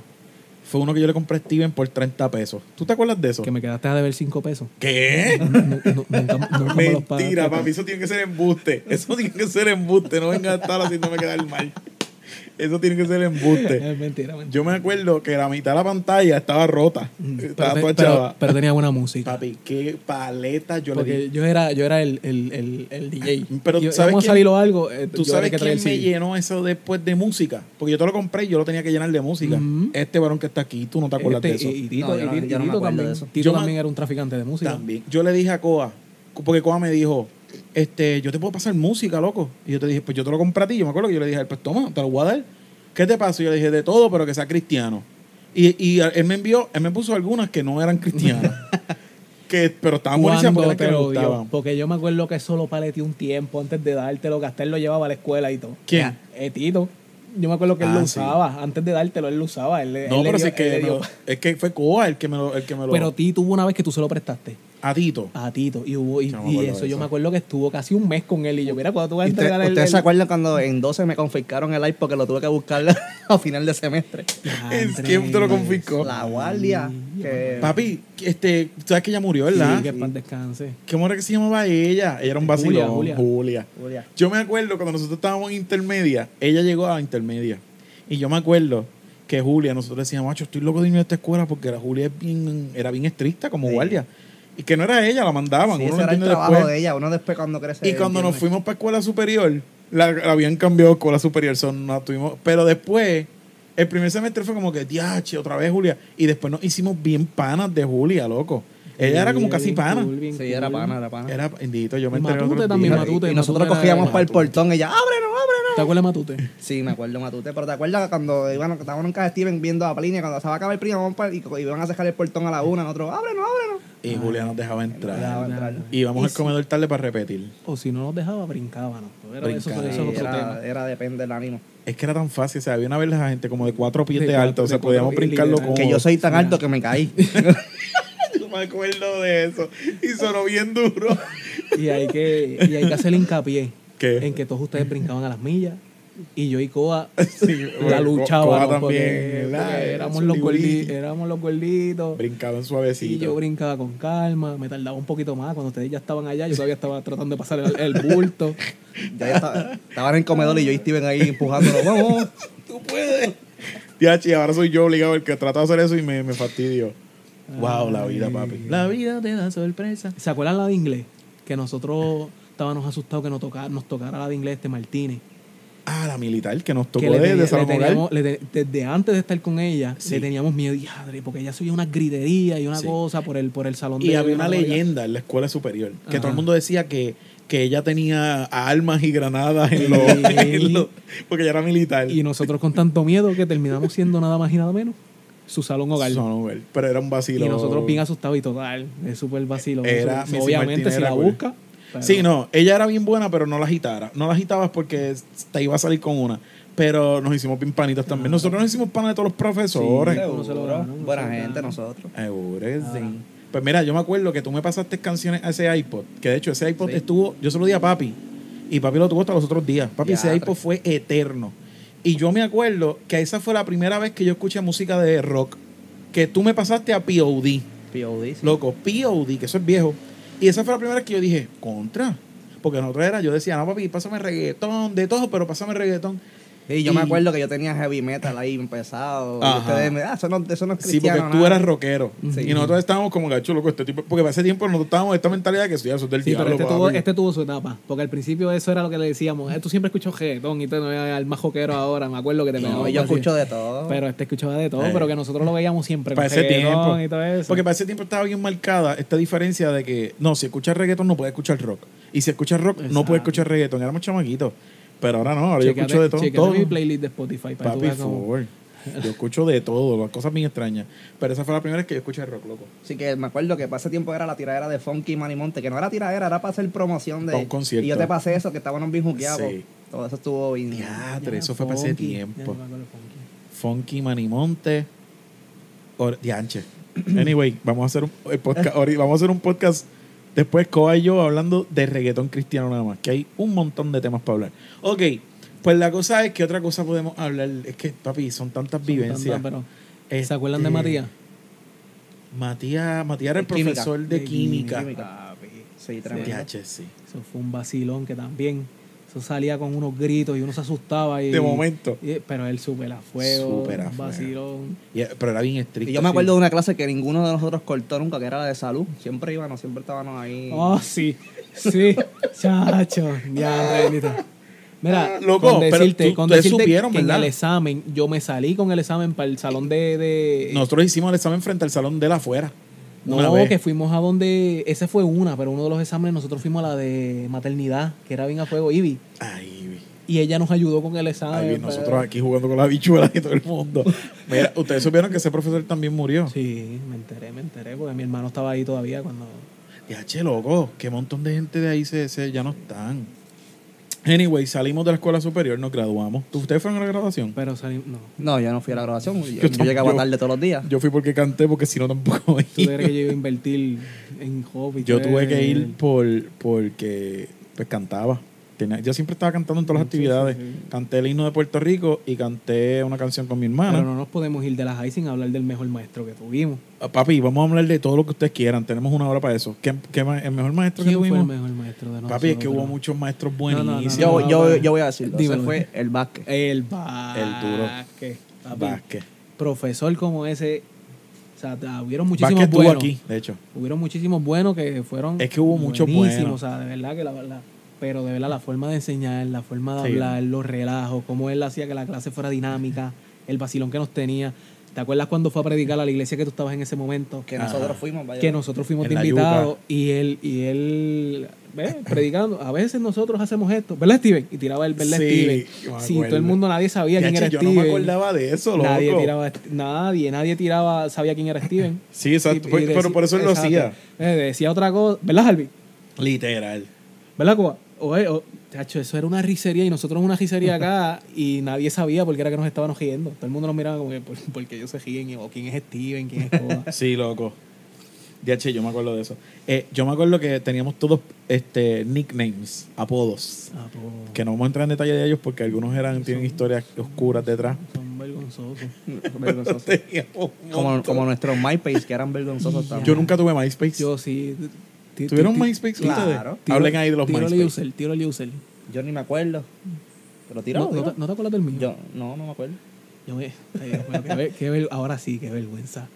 fue uno que yo le compré a Steven por 30 pesos. ¿Tú te acuerdas de eso? Que me quedaste a deber 5 pesos. ¿Qué? Nunca, nunca. Mentira, papi, eso tiene que ser embuste. Eso tiene que ser embuste. No venga a estar haciéndome quedar mal. Eso tiene que ser embuste. Es mentira, mentira. Yo me acuerdo que la mitad de la pantalla estaba rota. Estaba Pero, pero- pero tenía buena música. Papi, qué paleta yo le di. yo era, yo era el, el, el, el DJ. Pero yo, ¿sabes quién- algo. eh, ¿Tú sabes el que quién el me CD. llenó eso después de música? Porque yo te lo compré y yo lo tenía que llenar de música. Ujú. Este varón que está aquí, tú no te acuerdas Este, de eso. Y, y Tito, No, yo y no- yo y también, de eso. Tito Yo también era un traficante de música. También. Yo le dije a Coa, porque Coa me dijo, este, yo te puedo pasar música, loco. Y yo te dije, pues yo te lo compré a ti. Yo me acuerdo que yo le dije, pues toma, te lo voy a dar. ¿Qué te pasa? Y yo le dije, de todo, pero que sea cristiano. Y, y él me envió, él me puso algunas que no eran cristianas. que, pero estaban buenísimas porque te lo dio. Porque yo me acuerdo que eso lo paleteé un tiempo antes de dártelo, que hasta él lo llevaba a la escuela y todo. ¿Quién? Eh, Tito. Yo me acuerdo que él Ah, lo sí. usaba. Antes de dártelo, él lo usaba. Él, No, él pero dio- sí él que, lo- es que fue Coa el que me lo, el que me lo Pero Tito hubo una vez que tú se lo prestaste a Tito. a Tito. Y, hubo, y, eso, yo me acuerdo que estuvo casi un mes con él. Y yo, mira, cuando tú vas a ¿Y usted- entregar el. ¿Ustedes el- se acuerdan cuando en 12 me confiscaron el iPod que lo tuve que buscar a final de semestre? ¿Es ¿Quién te lo confiscó? La guardia. Que, Papi, este, sabes que ella murió, ¿verdad? Sí, que paz descanse. ¿Cómo era que se llamaba ella? Ella era un vacilón. Julia, Julia. Julia. Yo me acuerdo cuando nosotros estábamos en intermedia, ella llegó a intermedia. Y yo me acuerdo que Julia, nosotros decíamos, macho, estoy loco de irme a esta escuela porque la Julia es bien, era bien estricta como Sí. guardia. Y que no era ella, la mandaban. Sí, uno ese era el trabajo después. de ella. Uno después cuando crece. Y cuando nos fuimos para escuela superior, la, la habían cambiado a escuela superior. Son, no tuvimos, pero después, el primer semestre fue como que, diache, otra vez Julia. Y después nos hicimos bien panas de Julia, loco. Ella era como casi pana. Sí, era pana, era pana. Era, bendito, yo me Y enteré Matute otro también, día. Matute. y nosotros Matute cogíamos era- para el portón y ella, ábrenos, ábrenos. ¿Te acuerdas, Matute? Sí, me acuerdo, Matute. Pero ¿te acuerdas cuando iban, estábamos en casa de Steven viendo a Plinia, cuando se va a acabar Plinia, vamos para, y, y iban a sacar el portón a la una, nosotros, ábrenos, ábrenos. Y Julia nos dejaba entrar. dejaba entrar. Y íbamos Y al comedor tarde para repetir. O si no nos dejaba, brincábamos. Pero eso, Brincaba. eso es otro era, tema. era depende del ánimo. Es que era tan fácil, o sea, había una vez la gente como de cuatro pies De de, cuatro- alto, o sea, de cuatro podíamos pies, brincarlo literal. como... Que yo soy tan alto que me caí. Me acuerdo de eso. Y sonó bien duro. Y hay que, y hay que hacer hincapié ¿Qué? en que todos ustedes brincaban a las millas. Y yo y Coa Sí, la bueno, luchábamos. Coa porque- también, éramos, los gorditos, éramos los gorditos. Brincaban Y suavecito. yo brincaba con calma, me tardaba un poquito más. Cuando ustedes ya estaban allá, yo todavía estaba tratando de pasar el, el bulto. Ya ya estaba, estaban en el comedor y yo y Steven ahí empujándolo. Vamos. Tú puedes. Tiachi, ahora soy yo obligado el que trata de hacer eso y me, me fastidio. Wow, la vida, papi. La vida te da sorpresa. ¿Se acuerdan la de inglés? Que nosotros estábamos asustados que nos tocara, nos tocara la de inglés este Martínez. Ah, la militar que nos tocó que le, de, de le Salón Hogar. teníamos, le te- desde antes de estar con ella, Sí. le teníamos miedo, y madre, porque ella subía unas griterías y una Sí. cosa por el, por el salón Y de había una leyenda en la escuela superior que Ajá. todo el mundo decía que, que ella tenía armas y granadas en los, en los- porque ella era militar. Y nosotros con tanto miedo que terminamos siendo nada más y nada menos su salón hogar. Salón Hogar. Pero era un vacilo. Y nosotros bien asustados y total, es súper vacilo. Era- Eso, obviamente, Martínez si era la cool. busca. pero- Sí, no, ella era bien buena, pero no la agitara. No la agitabas porque te iba a salir con una. Pero nos hicimos bien panitas también. Nosotros nos hicimos panas de todos los profesores. Sí. Uno se lo gana, uno Buena gente nosotros. Seguro, sí. Pues mira, yo me acuerdo que tú me pasaste canciones a ese iPod. Que de hecho ese iPod Sí. estuvo, yo se lo di a papi. Y papi lo tuvo hasta los otros días. Papi, ese iPod fue eterno. Y yo me acuerdo que esa fue la primera vez que yo escuché música de rock. Que tú me pasaste a POD. POD, sí. Loco, POD, que eso es viejo. Y esa fue la primera vez que yo dije, contra. Porque nosotros era, yo decía, no papi, pásame reggaetón, de todo, pero pásame reggaetón. Sí, yo Y- me acuerdo que yo tenía heavy metal ahí empezado. y Ajá. ustedes me ah, eso no, eso no es Sí, porque cristiano. tú nada". eras rockero. Sí. Y nosotros estábamos como gacho, loco, este tipo. Porque para ese tiempo nosotros estábamos esta mentalidad de que ya eso es del Sí, pero diablo. este tuvo, este tuvo su etapa. Porque al principio eso era lo que le decíamos. Eh, tú siempre escuchas reggaetón y tú no eres el más joquero ahora. Me acuerdo que te No, yo así. escucho de todo. Pero este escuchaba de todo, Eh. pero que nosotros lo veíamos siempre. para ese tiempo. Y todo eso. Porque para ese tiempo estaba bien marcada esta diferencia de que, no, si escuchas reggaetón no puedes escuchar rock. Y si escuchas rock no puedes escuchar reggaetón. Éramos chamaquitos. Pero ahora no, ahora yo escucho de todo. todo. mi playlist de Spotify. Para Papi, full. Yo escucho de todo, las cosas bien extrañas. Pero esa fue la primera vez que yo escuché rock, loco. Así que me acuerdo que para ese tiempo era la tiradera de Funky Manimonte, que no era tiradera, era para hacer promoción de. Un concierto. Y yo te pasé eso, que estábamos bien juqueados. Sí. Todo eso estuvo bien. Diatre, eso fue para ese tiempo. funky. Funky Manimonte. Or- Dianche. Anyway, vamos a hacer un el podcast. vamos a hacer un podcast después Coa y yo hablando de reggaetón cristiano nada más. Que hay un montón de temas para hablar. Ok, pues la cosa es que otra cosa podemos hablar. Es que, papi, son tantas Son vivencias. tantas, pero, ¿Se acuerdan de Este, Matías? Matías, Matías era el De química. profesor de, De química. química. Papi. Sí, sí. Eso fue un vacilón que también. Eso salía con unos gritos y uno se asustaba. Y, De momento. y- pero él súper a fuego. Súper a vacilón. Y- pero era bien estricto. Y yo me sí. acuerdo de una clase que ninguno de nosotros cortó nunca, que era la de salud. Siempre íbamos, siempre estábamos ahí. Oh, sí. Sí. Chacho. Ya. Mira, Ah, loco, con pero decirte, tú- con decirte supieron, que en ¿verdad? el examen, yo me salí con el examen para el salón de... de Nosotros hicimos el examen frente al salón de él afuera. No, que fuimos a donde... Ese fue una, pero uno de los exámenes nosotros fuimos a la de maternidad, que era bien a fuego, Ivy. Ay, Y ella nos ayudó con el examen. Ay, pero- nosotros aquí jugando con la bichuela y todo el mundo. Mira, ustedes supieron que ese profesor también murió. Sí, me enteré, me enteré, porque mi hermano estaba ahí todavía cuando... Ya, che, loco, qué montón de gente de ahí se, se- ya no están. Anyway, salimos de la escuela superior, nos graduamos. ¿Tú- ¿Ustedes fueron a la graduación? Pero salimos... No. No, yo no fui a la grabación. Yo, Yo yo llegaba tampoco. tarde todos los días. Yo fui porque canté, porque si no tampoco ¿Tú crees que yo iba a invertir en hobby? Yo tuve que ir por porque pues cantaba. Tenía- yo siempre estaba cantando en todas las Sí, actividades. sí, sí. Canté el himno de Puerto Rico y canté una canción con mi hermana. Pero no nos podemos ir de la high sin hablar del mejor maestro que tuvimos. Ah, Papi, vamos a hablar de todo lo que ustedes quieran. Tenemos una hora para eso. ¿Qué, qué el mejor maestro que ¿Quién fue el tuvimos? mejor maestro de nosotros? Papi, es que hubo muchos maestros no, no, no, buenísimos. Yo, no, yo, yo voy a decirlo. Dímelo. fue el Vázquez. El Vázquez. El duro. Papi, Vázquez. Profesor como ese. O sea, hubieron muchísimos Vázquez buenos. aquí, de hecho. Hubieron muchísimos buenos que fueron. Es que hubo muchos buenos. O sea, de verdad que la verdad. Pero de verdad, la forma de enseñar, la forma de Sí. hablar, los relajos, cómo él hacía que la clase fuera dinámica, el vacilón que nos tenía. ¿Te acuerdas cuando fue a predicar a la iglesia que tú estabas en ese momento? Que Ajá. nosotros fuimos. vaya. que nosotros fuimos de invitados y él y él ¿ves? predicando a veces nosotros hacemos esto ¿verdad Steven? y tiraba el ¿verdad Sí, Steven yo sí todo el mundo nadie sabía quién era yo Steven no me acordaba de eso, loco. nadie tiraba nadie nadie tiraba sabía quién era Steven Sí, exacto. Y- y pero por eso él lo exacto. hacía. Eh, decía otra cosa ¿verdad Harvey? Literal. ¿verdad Cuba? Oye, o- chacho, eso era una risería y nosotros una risería acá y nadie sabía por qué era que nos estaban riendo todo el mundo nos miraba como que por, porque ellos se ríen o quién es Steven quién es Cuba Sí, loco. DH, yo me acuerdo de eso. Eh, yo me acuerdo que teníamos todos este, nicknames, apodos. Po. Que no vamos a entrar en detalle de ellos porque algunos eran tienen historias oscuras detrás. son vergonzosos Vergonzoso. Teníamos un como, como nuestros MySpace, que eran vergonzosos también. Yo nunca tuve MySpace. Yo sí. ¿Tuvieron MySpace claro. ustedes? Hablen ahí de los tiro el MySpace. user, tiro el user. Yo ni me acuerdo. Pero No, tira, no, te, no te acuerdas del mío? Yo, no, no me acuerdo. Yo me- qué qué ahora sí, qué vergüenza.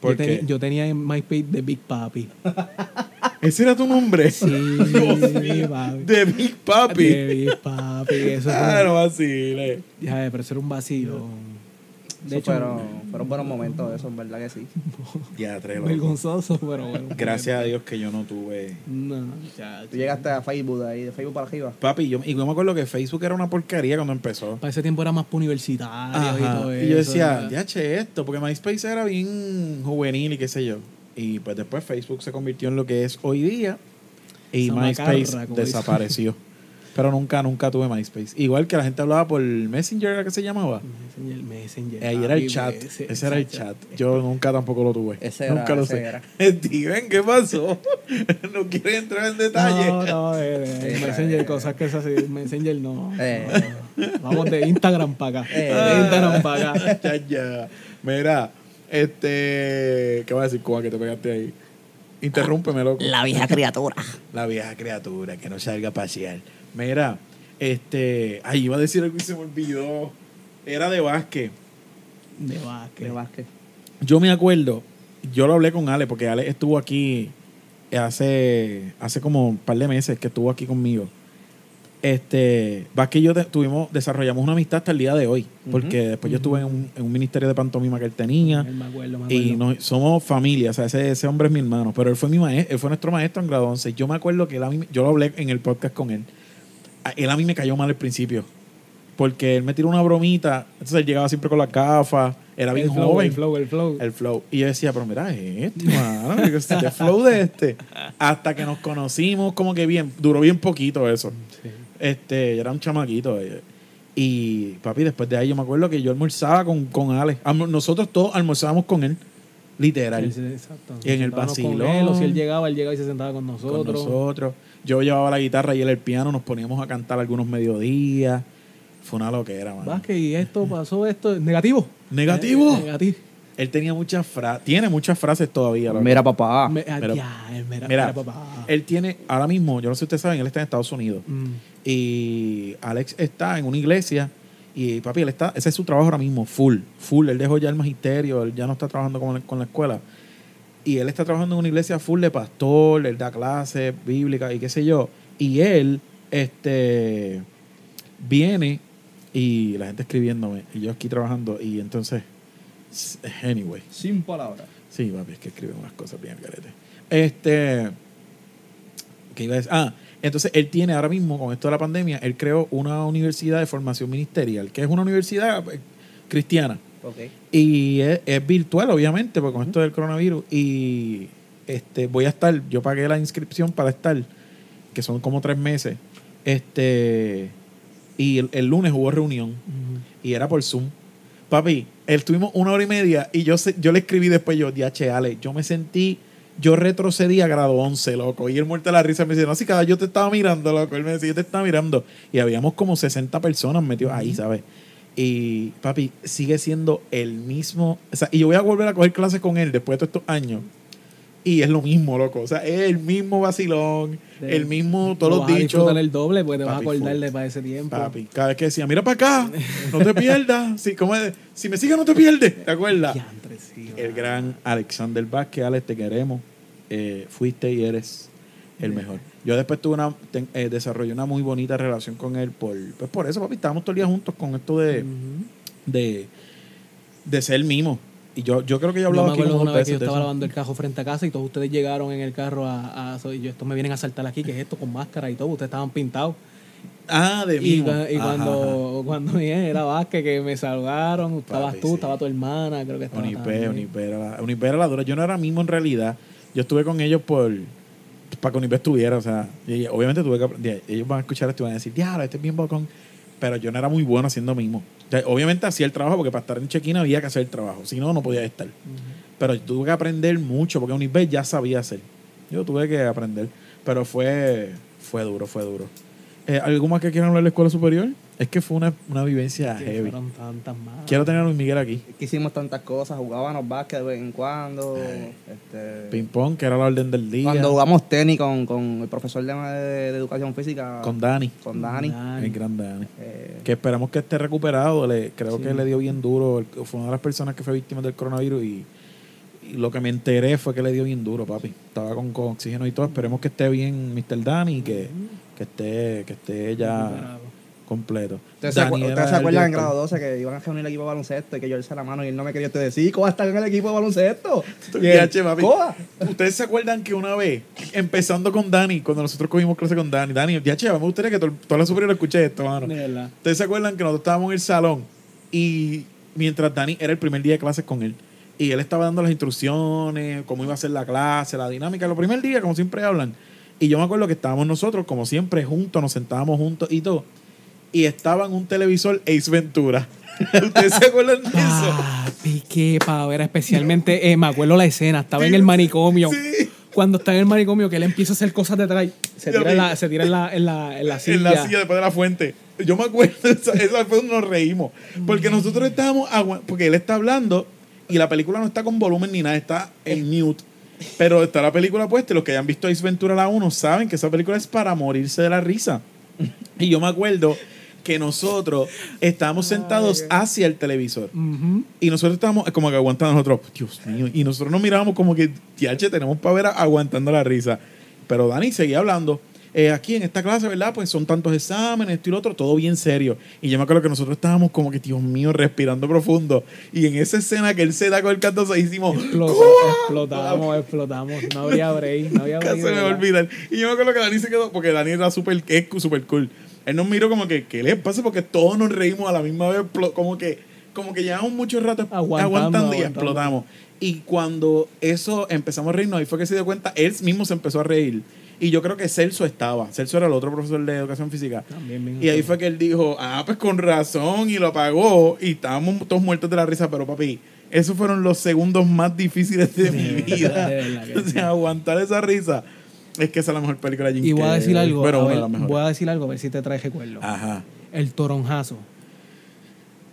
¿Por Yo, qué? yo tenía en MySpace de Big Papi. ¿Ese era tu nombre? Sí, papi. De Big Papi. De Big Papi. Eso Ah, fue, no vacile. ya, pero eso era un vacilo. De Eso hecho, fueron, fueron buenos momentos eso, en verdad que sí. Ya, tres vergonzoso, pero bueno. Gracias a Dios que yo no tuve. No, ya, Tú llegaste a Facebook de ahí, de Facebook para arriba. Papi, yo, y yo me acuerdo que Facebook era una porquería cuando empezó. Para ese tiempo era más para universitario y todo Y yo eso, decía, ya che esto, porque MySpace era bien juvenil y qué sé yo. Y pues después Facebook se convirtió en lo que es hoy día y Esa MySpace macarra, desapareció. Pero nunca, nunca tuve MySpace. Igual que la gente hablaba por Messenger, ¿era que se llamaba? Messenger, Messenger. Ahí era el chat. ese- Ese era el chat. Yo nunca tampoco lo tuve. Ese era, nunca lo ese sé. era. Steven, ¿qué pasó? no quiere entrar en detalle. No, no, eh, eh, Sí, Messenger, cosas que es así. Messenger no. Eh. Vamos de Instagram para acá. Eh. De Instagram para acá. ya, ya. Mira, este. ¿Qué vas a decir, Cuba, que te pegaste ahí? Interrúmpeme, loco. La vieja criatura. La vieja criatura que no salga a pasear. Mira, este. Ay, iba a decir algo y se me olvidó. Era de básquet. De Vázquez. De Vázquez. Yo me acuerdo, yo lo hablé con Ale, porque Ale estuvo aquí hace, hace como un par de meses que estuvo aquí conmigo. Este, Vázquez y yo tuvimos, desarrollamos una amistad hasta el día de hoy, porque después yo estuve en un, en un ministerio de pantomima que él tenía. Me acuerdo, me Y nos- somos familia, o sea, ese, ese hombre es mi hermano, pero él fue mi maestro, él fue nuestro maestro en grado 11. Yo me acuerdo que él a mí, yo lo hablé en el podcast con él. Él a mí me cayó mal al principio, porque él me tiró una bromita, entonces él llegaba siempre con las gafas, era bien el flow, joven. el flow, el flow. El flow. Y yo decía, pero mira, este, mano, ¿qué es este flow de este? Hasta que nos conocimos, como que bien, duró bien poquito eso. Sí. Este, yo era un chamaquito. eh. Y papi, después de ahí yo me acuerdo que yo almorzaba con, con Alex. Nosotros todos almorzábamos con él, literal. Sí, sí, exacto. Y en el vacilón. él, o si él llegaba, él llegaba y se sentaba con con nosotros. Yo llevaba la guitarra y él el piano, nos poníamos a cantar algunos mediodías. Fue una loquera, mano. Vázquez, y esto pasó, esto, negativo. ¿Negativo? Eh, negativo. Él tenía muchas frases, tiene muchas frases todavía. loco. Mira, papá. Me- ah, Mira, eh, mira, Mira, mira, papá. él tiene, ahora mismo, yo no sé si ustedes saben, él está en Estados Unidos. Mm. Y Alex está en una iglesia y papi, él está, ese es su trabajo ahora mismo, full, full. Él dejó ya el magisterio, él ya no está trabajando con, con la escuela. Y él está trabajando en una iglesia full de pastor, él da clases bíblicas y qué sé yo. Y él, este, viene y la gente escribiéndome y yo aquí trabajando y entonces, anyway. Sin palabras. Sí, papi, es que escriben unas cosas bien carete. Este. ¿Qué iba a decir? Ah, entonces él tiene ahora mismo, con esto de la pandemia, él creó una universidad de formación ministerial, que es una universidad eh, cristiana. Ok. Y es, es virtual, obviamente, porque con esto del coronavirus. Y este voy a estar, yo pagué la inscripción para estar, que son como tres meses. Este. Y el, el lunes hubo reunión y era por Zoom. Papi, estuvimos una hora y media y yo se- yo le escribí después yo, DH, Ale, yo me sentí, yo retrocedí a grado 11, loco. Y él muerto de la risa me dice, no, si cada yo te estaba mirando, loco. Él me decía, yo te estaba mirando. Y habíamos como 60 personas metidos ahí, ¿sabes? Y papi, sigue siendo el mismo. O sea, y yo voy a volver a coger clases con él después de todos estos años. Y es lo mismo, loco. O sea, es el mismo vacilón, De- el mismo, Lo todos los vas a dichos. el doble porque te vas a Papi, acordar full. de para ese tiempo. Papi, cada vez que decía, mira para acá, no te pierdas. Sí, ¿cómo es? Si me sigues, no te pierdes. ¿Te acuerdas? Diantre, sí, El gran Alexander Vázquez, Alex, te queremos. Eh, fuiste y eres el mejor. Yo después tuve una, ten- eh, desarrollé una muy bonita relación con él por, pues por eso, papi, estábamos todo el día juntos con esto de, de, de ser mimo. Y yo, yo creo que yo he Yo me aquí acuerdo como una vez que yo estaba eso. lavando el carro frente a casa y todos ustedes llegaron en el carro a, a soy yo, estos me vienen a saltar aquí, que es esto con máscara y todo, ustedes estaban pintados. Ah, de Y, cua- y Ajá, cuando, cuando vine, era Vázquez que me saludaron, estabas Papi, tú, sí. estaba tu hermana, creo que estaba Unipe. Unipe era, la, Unipe era la dura. Yo no era mismo en realidad. Yo estuve con ellos por para que Unipe estuviera. O sea, y obviamente tuve que aprender. Ellos van a escuchar esto y van a decir, diablo, este es bien bocón. Pero yo no era muy bueno haciendo mimo. O sea, obviamente hacía el trabajo porque para estar en check-in había que hacer el trabajo. Si no, no podía estar. Pero yo tuve que aprender mucho porque Unipe ya sabía hacer. Yo tuve que aprender. Pero fue, fue duro, fue duro. Eh, ¿Algo más que quieran hablar de la escuela superior? Es que fue una, una vivencia Que heavy. fueron tantas más. Quiero tener a Luis Miguel aquí. Que hicimos tantas cosas, jugábamos básquet de vez en cuando. Eh, este, Ping pong, que era la orden del día. cuando jugamos tenis con, con el profesor de, de educación física. Con Dani. con Dani. Dani. El gran Dani. Eh, Que esperamos que esté recuperado. Le, creo Sí. que le dio bien duro. Fue una de las personas que fue víctima del coronavirus y, y lo que me enteré fue que le dio bien duro, papi. Estaba con, con oxígeno y todo. Esperemos que esté bien Mr. Dani y que, que esté, que esté ya Recuperado. Completo. ¿Ustedes se, acu- ustedes acuerdan en grado 12 que iban a reunir el equipo de baloncesto y que yo alcé la mano y él no me quería te decir, ¿cómo va a estar en el equipo de baloncesto? Y él. ¿Ustedes se acuerdan que una vez, empezando con Dani, cuando nosotros cogimos clase con Dani, Dani, DH, me gustaría que to- toda la superior escuche esto, mano. ¿Ustedes se acuerdan que nosotros estábamos en el salón y mientras Dani era el primer día de clases con él y él estaba dando las instrucciones, cómo iba a ser la clase, la dinámica, los primer día, como siempre hablan. Y yo me acuerdo que estábamos nosotros, como siempre, juntos, nos sentábamos juntos y todo. Y estaba en un televisor Ace Ventura. ¿Ustedes se acuerdan de eso? Papi, qué pavera. Especialmente, eh, me acuerdo la escena, estaba en el manicomio. Sí. Cuando está en el manicomio, que él empieza a hacer cosas detrás, se tira, en la, se tira en, la, en, la, en la silla. En la silla después de la fuente. Yo me acuerdo, esa, esa fue donde nos reímos. Porque nosotros estábamos, porque él está hablando y la película no está con volumen ni nada, está en mute. Pero está la película puesta y los que hayan visto Ace Ventura la 1 saben que esa película es para morirse de la risa. Y yo me acuerdo que nosotros estábamos sentados hacia el televisor. Ujú. Y nosotros estábamos como que aguantando nosotros, Dios mío. Y nosotros nos mirábamos como que, tiache, tenemos para ver aguantando la risa. Pero Dani seguía hablando. Eh, aquí en esta clase, ¿verdad? Pues son tantos exámenes, esto y lo otro, todo bien serio. Y yo me acuerdo que nosotros estábamos como que, Dios mío, respirando profundo. Y en esa escena que él se da con el canto, hicimos, Explota- explotamos, explotamos. No había break, no había break. Se me olvidan. Y yo me acuerdo que Dani se quedó, porque Dani era súper es súper cool. Él nos miró como que, ¿qué le pasa? Porque todos nos reímos a la misma vez, como que, como que llevamos mucho rato Aguantando, aguantando, y aguantando. explotamos. Y cuando eso empezamos a reírnos, ahí fue que se dio cuenta, él mismo se empezó a reír. Y yo creo que Celso estaba. Celso era el otro profesor de educación física. También bien Y ahí fue que él dijo, ah, pues con razón, y lo apagó. Y estábamos todos muertos de la risa, pero papi, esos fueron los segundos más difíciles de mi vida. de verdad o sea, aguantar esa risa. Es que esa es la mejor película de Jim Y voy a Carrey. decir algo, Pero a una ver, de las mejores. voy a decir algo a ver si te trae recuerdo. Ajá. El toronjazo.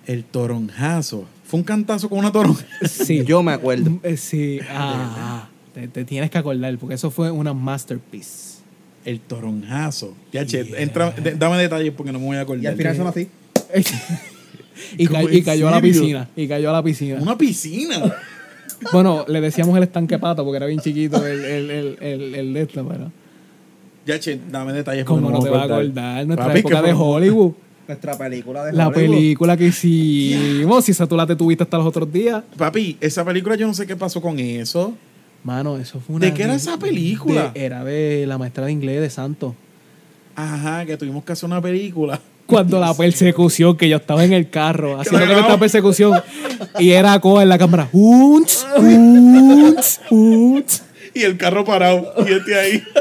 El toronjazo. Fue un cantazo con una toronja. Sí. Yo me acuerdo. Eh, Sí, ah, ah, te, te tienes que acordar porque eso fue una masterpiece. El toronjazo. Ya, che, Yeah. entra, de- dame detalles porque no me voy a acordar. Y al final son así. y, ¿Cómo ca- en y cayó a la piscina. Y cayó a la piscina. Una piscina. Bueno, le decíamos el estanque pato porque era bien chiquito el, el, el, el, el de esto, pero. Ya, che, dame detalles. ¿Cómo no te voy va a acordar? Nuestra Papi, época de Hollywood. Nuestra película de La Hollywood. película que hicimos. Si esa tú la te tuviste hasta los otros días. Papi, esa película yo no sé qué pasó con eso. Mano, eso fue una. ¿De qué era esa película? de- era de la maestra de inglés de Santos. Ajá, que tuvimos que hacer una película. Cuando la persecución, que yo estaba en el carro haciendo que esta persecución y era Coa en la cámara. Unts, unts, unts. Y el carro parado. Y este ahí.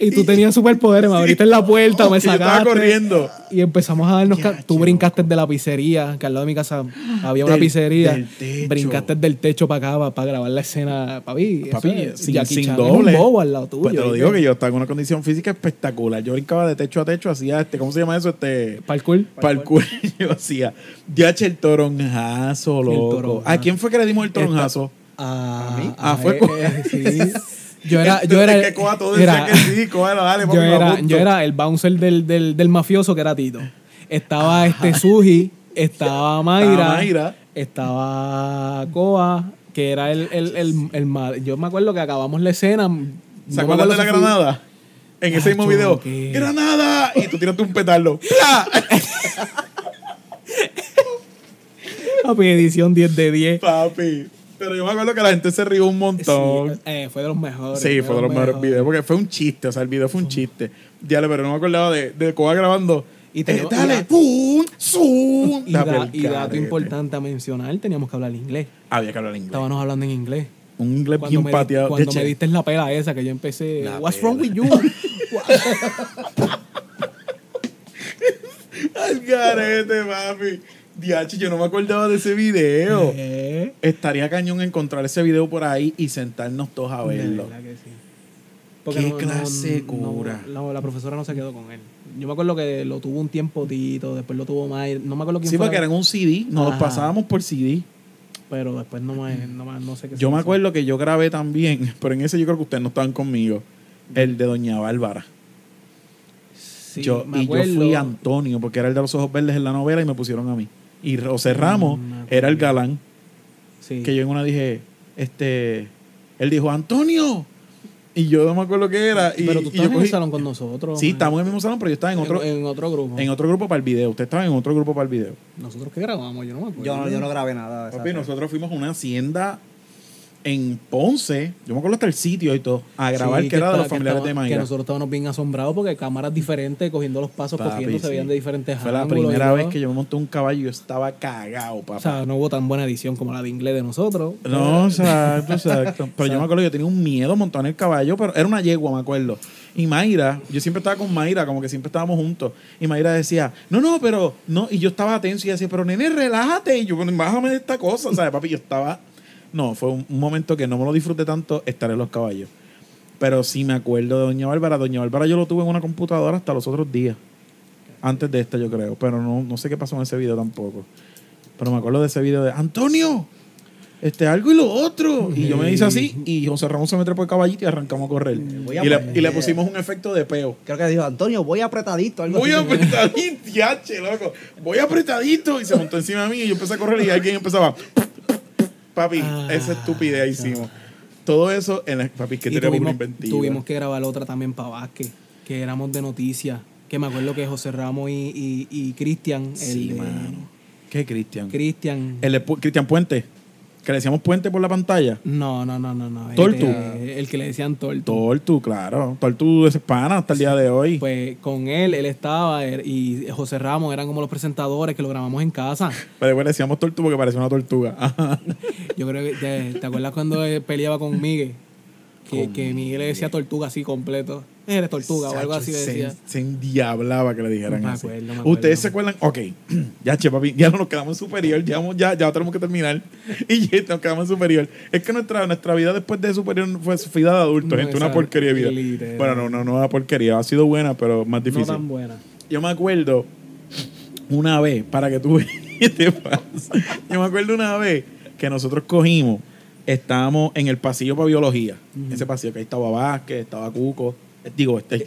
Y tú tenías superpoderes, me abriste en la puerta, me Y yo estaba sacaste. corriendo. Y empezamos a darnos. Ya, Tú brincaste de la pizzería, que al lado de mi casa había una Del- pizzería. del techo. Brincaste del techo para acá para, grabar la escena. Papi, eso Papi, es- sin, sin doble. un bobo al lado tuyo. Pues te lo digo que yo estaba en una condición física espectacular. Yo brincaba de techo a techo, hacía este, ¿cómo se llama eso? Este. Parkour. Parkour. Yo hacía. DH el toronjazo, loco. toronjazo. ¿A quién fue que le dimos el toronjazo? Ah, mí? Ah, fue eh, eh, sí. Yo era, yo era, Es que Coa todo decía era- que sí, Coa, dale, papi, yo, era, yo era el bouncer del, del, del mafioso que era Tito. Estaba este Suji, estaba Mayra, Estaba Mayra. estaba Coa, que era el, el, el, el ma- Yo me acuerdo que acabamos la escena. no ¿Se acuerdan de la granada? En ese mismo video. ¡Granada! Y tú tiraste un petardo. ¡Pla! Papi, edición 10 de 10. Papi. Pero yo me acuerdo que la gente se rió un montón. Sí, eh, fue de los mejores. Sí, fue de los mejores videos, porque fue un chiste, o sea, el video fue un chiste. Diale, pero no me acordaba de, de Coba grabando. Y te- te, dale, ¡pum! ¡zum! Y, da- dato importante a mencionar, teníamos que hablar inglés. Había que hablar inglés. Estábamos hablando en inglés. Un inglés Cuando, bien me, pateado. cuando me diste la pela esa que yo empecé, La what's pela. wrong with you? Al garete, papi. Diachi, yo no me acordaba de ese video. Eh, Estaría cañón encontrar ese video por ahí y sentarnos todos a de verlo. verdad que sí. Qué clase de cura. no, la profesora no se quedó con él. Yo me acuerdo que lo tuvo un tiempo Tito, después lo tuvo Mayra. No me acuerdo quién Sí, fue, porque eran un CD, nos Ajá. pasábamos por CD. pero después no, me, no, me- no sé qué Yo me acuerdo que yo grabé también, pero en ese yo creo que ustedes no estaban conmigo, el de Doña Bárbara. Sí, yo, me y yo fui Antonio, porque era el de los ojos verdes en la novela y me pusieron a mí. Y José Ramos Mm, era el galán, Sí. que yo en una dije, este, él dijo, Antonio. Y yo no me acuerdo qué era. Y, pero tú y estabas en el salón con nosotros. Sí, man. estamos en el mismo salón, pero yo estaba en otro, en, en otro grupo. en otro grupo para el video. Usted estaba en otro grupo para el video. ¿Nosotros qué grabamos? Yo no me acuerdo. Yo no, yo no grabé nada. Papi, nosotros fuimos a una hacienda en Ponce, yo me acuerdo hasta el sitio y todo, a grabar Sí, que, era de los que familiares estaba- de Que Mayra. nosotros estábamos bien asombrados porque cámaras diferentes, cogiendo los pasos, Papi, cogiendo, se veían de diferentes Fue la ángulos y primera vez que yo me monté un caballo y yo estaba cagado, papá. O sea, no hubo tan buena edición como la de inglés de nosotros. no, exacto, exacto. Pero yo me acuerdo que yo tenía un miedo montado en el caballo, pero era una yegua, me acuerdo. Y Mayra, yo siempre estaba con Mayra, como que siempre estábamos juntos. Y Mayra decía, no, no, pero no. Y yo estaba tenso y decía, pero nene, relájate. Y yo, bájame de esta cosa. ¿Sabes, papi? Yo estaba. No, fue un, un momento que no me lo disfruté tanto estar en los caballos. Pero sí me acuerdo de Doña Bárbara. Doña Bárbara yo lo tuve en una computadora hasta los otros días. Antes de esta, yo creo. Pero no, no sé qué pasó en ese video tampoco. Pero me acuerdo de ese video de Antonio, este algo y lo otro. Y yo me hice así y José Ramón se me trepó el caballito y arrancamos a correr. Voy a y, le, y le pusimos un efecto de peo. Creo que dijo Antonio, voy apretadito. Algo Voy así. apretadito, yache, loco. Voy apretadito. Y se montó encima de mí y yo empecé a correr y alguien empezaba. Papi, Ah, esa estupidez hicimos. Todo eso en la. Papi, que tenemos tuvimos, inventiva. tuvimos que grabar otra también para Vázquez, que éramos de noticias. Que me acuerdo que José Ramos y, y, y Cristian, Sí, el mano. ¿Qué Cristian? Cristian, El Cristian Puente. Que le decíamos puente por la pantalla. No, no, no, no, no. Tortu. El que le decían Tortu. Tortu, claro. Tortu es pana hasta el día de hoy. Pues con él, él estaba er- y José Ramos eran como los presentadores que lo grabamos en casa. Pero después le decíamos Tortu porque parecía una tortuga. Yo creo que te, ¿te acuerdas cuando él peleaba con Miguel? Que, que Miguel le decía tortuga así completo. Eres tortuga o algo así se, decía. se endiablaba que le dijeran Me así. acuerdo, me acuerdo. Ustedes se acuerdan, ok, ya che papi, ya no nos quedamos en superior, ya, ya, ya tenemos que terminar y ya nos quedamos en superior. Es que nuestra, nuestra vida después de superior fue vida de adulto, No, gente, una porquería de vida. literal. Bueno, no, no, no una porquería, ha sido buena, pero más No difícil. tan buena. Yo me acuerdo una vez, para que tú veas qué te pasa. Yo me acuerdo una vez que nosotros cogimos, estábamos en el pasillo para biología. Ese pasillo que ahí estaba Vázquez, estaba Cuco. Digo, este.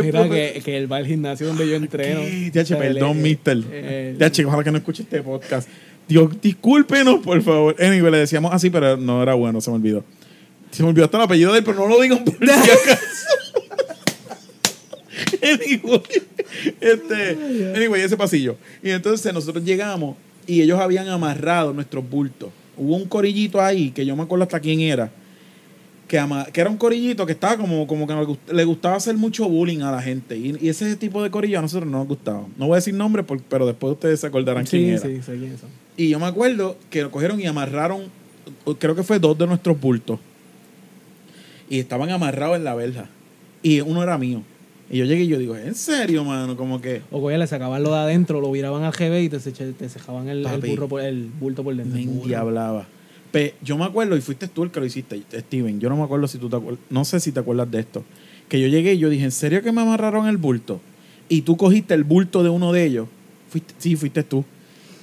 Mira que, que él va al gimnasio donde yo entreno. Perdón, mister. TH, ojalá que no escuche este podcast. Dios, discúlpenos, por favor. Anyway, le decíamos así, pero no era bueno, se me olvidó. Se me olvidó hasta el apellido de él, pero no lo digan por si acaso. anyway, este, anyway, ese pasillo. Y entonces nosotros llegamos y ellos habían amarrado nuestros bultos. Hubo un corillito ahí, que yo me acuerdo hasta quién era, que, ama- que era un corillito que estaba como, como que le gustaba hacer mucho bullying a la gente. Y, y ese tipo de corillo a nosotros no nos gustaba. No voy a decir nombre, por- pero después ustedes se acordarán quién Sí, era. sí, son. Y yo me acuerdo que lo cogieron y amarraron, creo que fue dos de nuestros bultos. Y estaban amarrados en la verja. Y uno era mío. Y yo llegué y yo digo, ¿en serio, mano? Como que O coño, le sacaban lo de adentro, lo viraban al GB y te, te cejaban el, el, burro por, el bulto por dentro. me endiablaba. Pe- yo me acuerdo, y fuiste tú el que lo hiciste, Steven. Yo no me acuerdo si tú te acuerdas. No sé si te acuerdas de esto. Que yo llegué y yo dije, ¿en serio que me amarraron el bulto? Y tú cogiste el bulto de uno de ellos. Fuiste, sí, fuiste tú.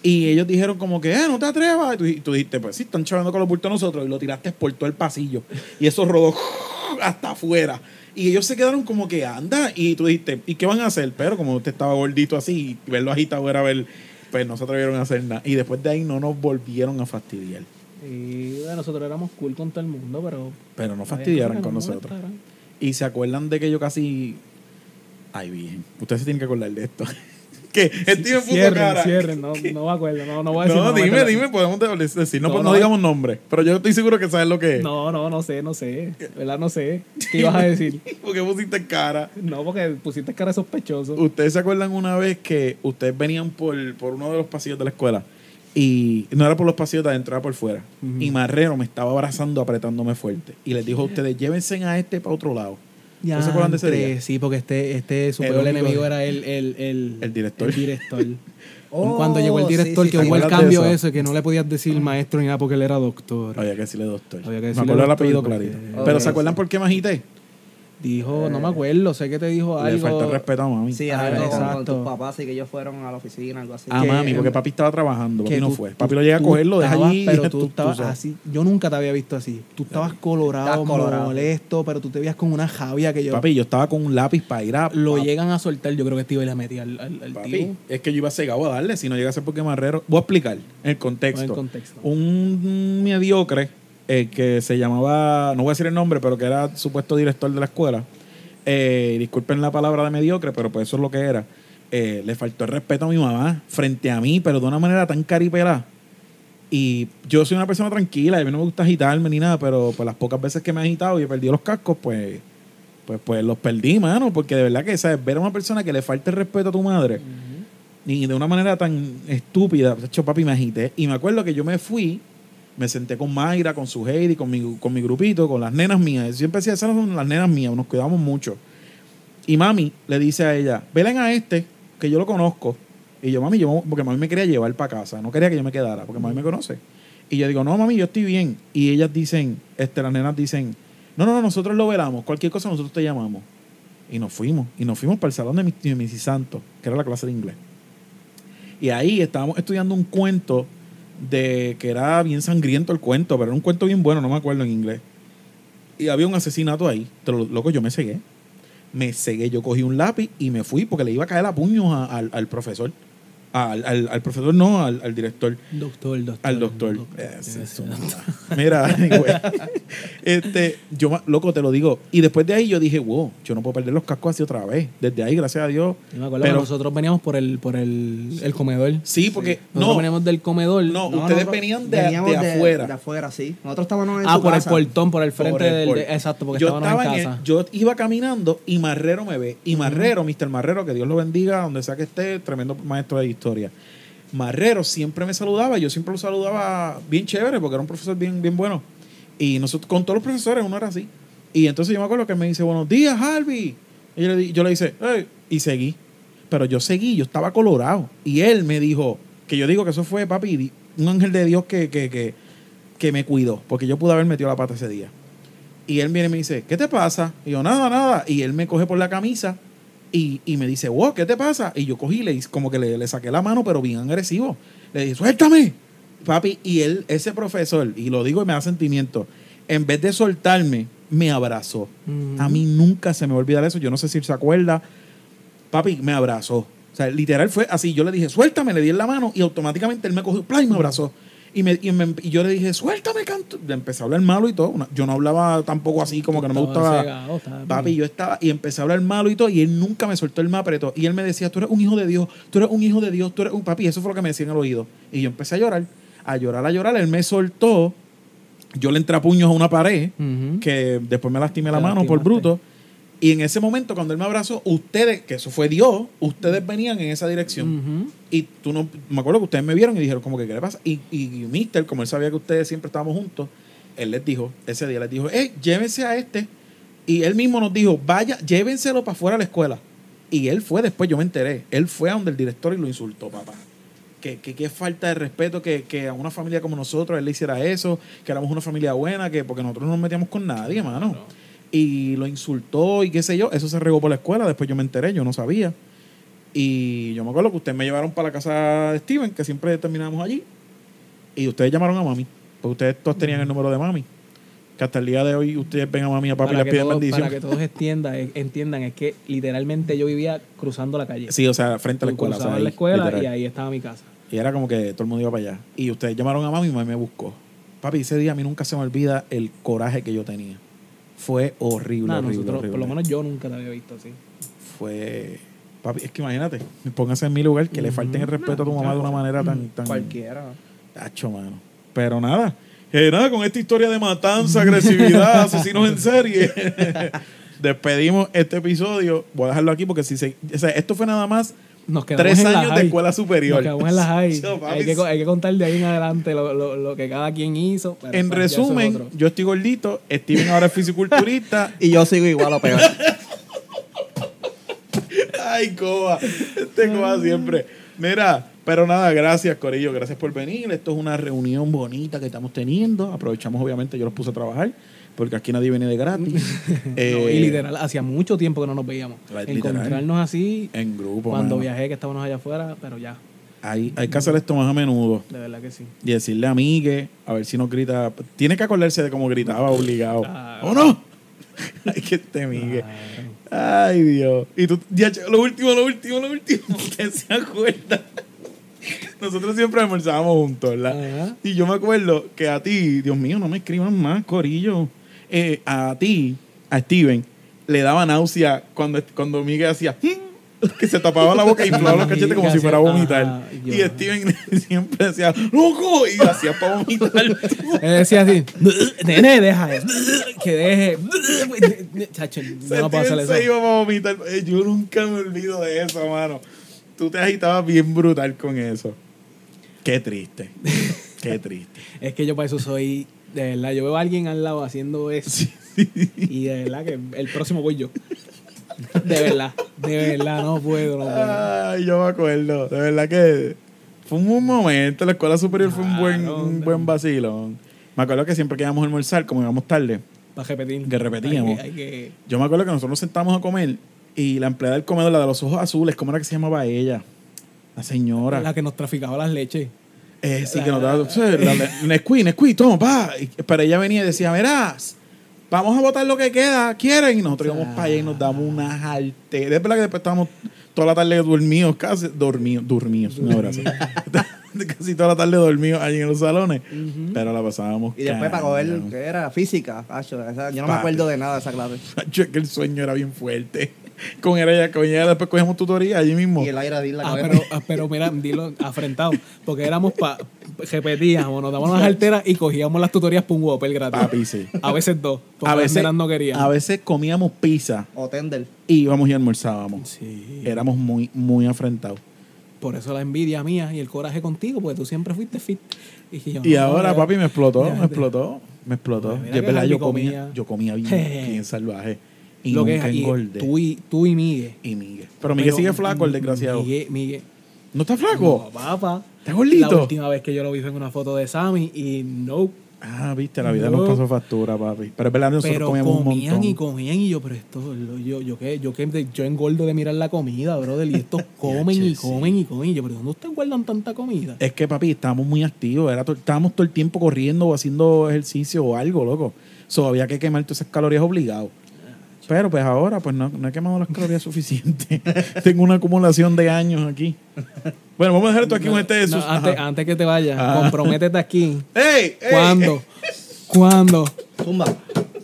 Y ellos dijeron como que, eh, no te atrevas. Y tú, dijiste, pues sí, están chavando con los bultos nosotros. Y lo tiraste por todo el pasillo. Y eso rodó hasta afuera. Y ellos se quedaron como que, anda. Y tú dijiste, ¿y qué van a hacer? Pero como usted estaba gordito así, y verlo agitado era ver, pues no se atrevieron a hacer nada. Y después de ahí no nos volvieron a fastidiar. Y bueno, nosotros éramos cool con todo el mundo, pero. Pero no que con nos nosotros. Y se acuerdan de que yo casi. Ay, bien. Ustedes se tienen que acordar de esto. que Steven puso Cierren, cara. cierren, no, no me acuerdo, no, no voy a decir. No, me dime, dime, podemos de- decir, no, No, pues no no. digamos nombre. Pero yo estoy seguro que sabes lo que es. No, no, no sé, no sé. ¿Verdad? No sé. ¿Qué ibas a decir? Porque pusiste cara. No, porque pusiste cara sospechoso. Ustedes se acuerdan una vez que ustedes venían por, por uno de los pasillos de la escuela y no era por los pasillos de adentro, era por fuera. Y Marrero me estaba abrazando, apretándome fuerte. Y les dijo a ustedes, llévense a este para otro lado. ¿No se acuerdan de ese día? Sí, porque este, este su El peor enemigo era el, el, el, El director. el director. Oh, Cuando llegó el director, sí, que hubo el ¿Acuerdas de cambio eso? ese, que no le podías decir maestro ni nada porque él era doctor. Había que decirle doctor. Había que me acuerdo el apellido porque- clarito. Ok, Pero ¿se acuerdan sí. por qué me agité? Dijo, no me acuerdo, sé que te dijo Le algo. falta el respeto a mami. Sí, Ah, algo con- con, exacto. tus papás y que ellos fueron a la oficina, algo así. A que- mami, porque papi estaba trabajando, papi que no tú- fue. Papi lo llega a coger, lo deja allí. Pero tú, tú estabas así. Yo nunca te había visto así. Tú estabas colorado, colorado. molesto, pero tú te veías con una javia que yo. Papi, yo estaba con un lápiz para ir a... lo llegan a soltar. Yo creo que este iba y le metía al, al, al Papi, tipo. es que yo iba cegado a darle, si no llega a ser porque Marrero... Voy a explicar el contexto. En el contexto. Un mediocre eh, que se llamaba, no voy a decir el nombre, pero que era supuesto director de la escuela. Eh, disculpen la palabra de mediocre, pero pues eso es lo que era. Eh, le faltó el respeto a mi mamá frente a mí, pero de una manera tan caripelada. Y yo soy una persona tranquila, y a mí no me gusta agitarme ni nada, pero pues las pocas veces que me he agitado y he perdido los cascos, pues, pues, pues los perdí, mano, porque de verdad que, ¿sabes? Ver a una persona que le falta el respeto a tu madre, y de una manera tan estúpida, de hecho, papi, me agité. Y me acuerdo que yo me fui, me senté con Mayra, con su Heidi, con mi, con mi grupito, con las nenas mías. Yo siempre decía, esas son las nenas mías, nos cuidamos mucho. Y mami le dice a ella, velen a este, que yo lo conozco. Y yo, mami, yo, porque mami me quería llevar para casa, no quería que yo me quedara, porque mami me conoce. Y yo digo, no, mami, yo estoy bien. Y ellas dicen, este, las nenas dicen, no, no, no, nosotros lo velamos, cualquier cosa nosotros te llamamos. Y nos fuimos, y nos fuimos para el salón de mis, de mis santos, que era la clase de inglés. Y ahí estábamos estudiando un cuento de que era bien sangriento el cuento, pero era un cuento bien bueno, no me acuerdo en inglés. Y había un asesinato ahí. Pero, loco, yo me cegué. Me cegué, yo cogí un lápiz y me fui porque le iba a caer a puños a- al, al profesor. Al, al, al profesor no, al, al director. Doctor, doctor. Al doctor. doctor. Es Mira, anyway. este, yo, loco, te lo digo. Y después de ahí yo dije, wow, yo no puedo perder los cascos así otra vez. Desde ahí, gracias a Dios. Yo me acuerdo Pero- que nosotros veníamos por el, por el, el comedor. Sí, porque Nosotros no, veníamos del comedor. no, No, ustedes nosotros venían de, veníamos de afuera. De afuera, sí. Nosotros estábamos en Ah, su por el portón, por el frente Por el del. por- exacto, porque yo estábamos estaba en el- casa. yo iba caminando y Marrero me ve. Y Marrero, Mr. Marrero, que Dios lo bendiga, donde sea que esté, tremendo maestro de historia. Marrero siempre me saludaba, yo siempre lo saludaba bien chévere porque era un profesor bien, bien bueno. Y nosotros, con todos los profesores, uno era así. Y entonces yo me acuerdo que me dice, buenos días, Harvey. Y yo le, yo le "Hey", y seguí. Pero yo seguí, yo estaba colorado. Y él me dijo, que yo digo que eso fue, papi, un ángel de Dios que, que, que, que me cuidó, porque yo pude haber metido la pata ese día. Y él viene y me dice, ¿qué te pasa? Y yo, nada, nada. Y él me coge por la camisa y, y me dice, wow, ¿qué te pasa? Y yo cogí le como que le, le saqué la mano, pero bien agresivo. Le dije, suéltame, papi. Y él, ese profesor, y lo digo y me da sentimiento, en vez de soltarme, me abrazó. A mí nunca se me va a olvidar eso. Yo no sé si se acuerda. Papi, me abrazó. O sea, literal fue así. Yo le dije, suéltame, le di en la mano y automáticamente él me cogió y me abrazó. Y, me, y, me- y yo le dije, suéltame, canto. Le empecé a hablar malo y todo. Yo no hablaba tampoco así, como que no me gustaba. cegado, Papi, yo estaba y empecé a hablar malo y todo, y él nunca me soltó el me apretó. Y él me decía, tú eres un hijo de Dios, tú eres un hijo de Dios, tú eres un papi. Eso fue lo que me decía en el oído. Y yo empecé a llorar, a llorar, a llorar. Él me soltó. Yo le entré a puños a una pared, que después me lastimé la mano por bruto. Y en ese momento, cuando él me abrazó, ustedes, que eso fue Dios, ustedes venían en esa dirección. Y tú no, me acuerdo que ustedes me vieron y dijeron, como que, ¿qué le pasa? Y, y, y Mister, como él sabía que ustedes siempre estábamos juntos, él les dijo, ese día les dijo, hey, llévense a este. Y él mismo nos dijo, vaya, llévenselo para afuera de la escuela. Y él fue después, yo me enteré, él fue a donde el director y lo insultó, papá. Que, que, que falta de respeto que, que a una familia como nosotros él le hiciera eso, que éramos una familia buena, que porque nosotros no nos metíamos con nadie, hermano. Y lo insultó y qué sé yo, eso se regó por la escuela, después yo me enteré, yo no sabía. Y yo me acuerdo que ustedes me llevaron para la casa de Steven, que siempre terminábamos allí. Y ustedes llamaron a mami, porque ustedes todos tenían el número de mami. Que hasta el día de hoy ustedes ven a mami y a papi y les piden todos, bendición. para que todos entiendan, eh, entiendan, es que literalmente yo vivía cruzando la calle. Sí, o sea, frente a la escuela. o sea, ahí, la escuela literal. y ahí estaba mi casa. Y era como que todo el mundo iba para allá. Y ustedes llamaron a mami y mami me buscó. Papi, ese día a mí nunca se me olvida el coraje que yo tenía. Fue horrible, Nah, horrible, nosotros, horrible. por lo menos yo nunca te había visto así. Fue... Papi, es que imagínate, póngase en mi lugar, que le falten el respeto a tu mamá de una manera tan... tan Cualquiera. Tacho, mano. Pero nada. Eh, nada, con esta historia de matanza, agresividad, asesinos en serie. Despedimos este episodio. Voy a dejarlo aquí porque si se, o sea, esto fue nada más Nos quedamos tres años de escuela superior. Nos quedamos en la high. Yo, papi, hay, que, hay que contar de ahí en adelante lo, lo- lo que cada quien hizo. pero En pues, es resumen, yo estoy gordito, Steven ahora es fisiculturista. Y yo sigo igual o peor. Ay, Coba. Este Coba siempre. Mira, pero nada, gracias, Corillo. Gracias por venir. Esto es una reunión bonita que estamos teniendo. Aprovechamos, obviamente, yo los puse a trabajar, porque aquí nadie viene de gratis. No, Eh, y literal, hacía mucho tiempo que no nos veíamos. Literal. Encontrarnos así En grupo. cuando mano. viajé, que estábamos allá afuera, pero ya, Hay, hay que hacer esto más a menudo. de verdad que sí. Y decirle a Migue, a ver si nos grita. Tiene que acordarse de cómo gritaba obligado. Claro. ¿O no? Ay, que este Migue. Claro. Ay, Dios. Y tú, ya, lo último, lo último, lo último. Usted se acuerda. Nosotros siempre almorzábamos juntos, ¿verdad? Ajá. Y yo me acuerdo que a ti, Dios mío, no me escriban más, Corillo. Eh, a ti, a Steven, le daba náusea cuando, cuando Miguel hacía que se tapaba la boca y inflaba los cachetes como si fuera a vomitar. Y Steven siempre decía, ¡loco! Y hacía para vomitar. Él decía así, nene, deja eso, que deje. Chacho, no puedo hacer Steven se iba para vomitar. Eh, Yo nunca me olvido de eso, mano. Tú te agitabas bien brutal con eso. Qué triste. Qué triste. Es que yo para eso soy, de verdad, yo veo a alguien al lado haciendo eso y de verdad que el próximo voy yo. De verdad, de verdad, no puedo, no puedo. Ay, yo me acuerdo. De verdad que fue un buen momento. La escuela superior fue un buen, Claro, un buen vacilón. Me acuerdo que siempre que íbamos a almorzar, como íbamos tarde, Para repetir. Que repetíamos. Hay que, hay que- yo me acuerdo que nosotros nos sentamos a comer y la empleada del comedor, la de los ojos azules, ¿cómo era que se llamaba ella? La señora. la que nos traficaba las leches. Eh, sí, La- que nos daba. Nesquí, Nesquí, toma, pa. Y- Pero ella venía y decía, verás, vamos a botar lo que queda, ¿quieren? Y nosotros íbamos para allá y nos damos una jalte. Es verdad que después estábamos toda la tarde dormidos, casi dormidos, dormidos, un abrazo. casi toda la tarde dormidos allí en los salones, pero la pasábamos. Y después para coger, que era física, acho, esa- yo no Papi. me acuerdo de nada de esa clase. Macho, es que el sueño era bien fuerte. Con ella, con ella después cogíamos tutoría allí mismo. Y el aire la Ah, pero, ah, pero mira, dilo afrentado. Porque éramos pa, repetíamos, nos dábamos las alteras y cogíamos las tutorías por un Whopper gratis. Papi, sí. A veces dos. Porque A veces, no querían. a veces comíamos pizza O tender. y íbamos y almorzábamos. Sí. Éramos muy, muy afrentados. Por eso la envidia mía y el coraje contigo, porque tú siempre fuiste fit. Y, yo, Y no, ahora, papi, me explotó, me explotó, me explotó. Mira Yo, que es verdad, yo comía, comía. yo comía bien, bien salvaje. Y lo que nunca es y engordé. tú y, tú y Miguel. y Miguel. Pero Miguel sigue flaco, el desgraciado. Miguel, Miguel. ¿No está flaco? No, papá. ¿Está gordito? La última vez que yo lo vi fue en una foto de Sammy y no. Ah, viste, la vida No. nos pasó factura, papi. Pero es verdad, nosotros Pero comíamos un comían montón. y comían y yo, pero esto, yo, yo yo yo engordo de mirar la comida, brother, y estos comen y comen y comen. Y yo, pero ¿dónde ustedes guardan tanta comida? Es que, papi, estábamos muy activos. Era to- estábamos todo el tiempo corriendo o haciendo ejercicio o algo, loco. So, había que quemar todas esas calorías obligados. Pero pues ahora, pues no, no he quemado las calorías suficientes. Tengo una acumulación de años aquí. Bueno, vamos a dejar esto aquí con este de No, sus... antes, antes que te vayas, Ajá. comprométete aquí. ¡Ey! ey! ¿Cuándo? ¿Cuándo? Zumba.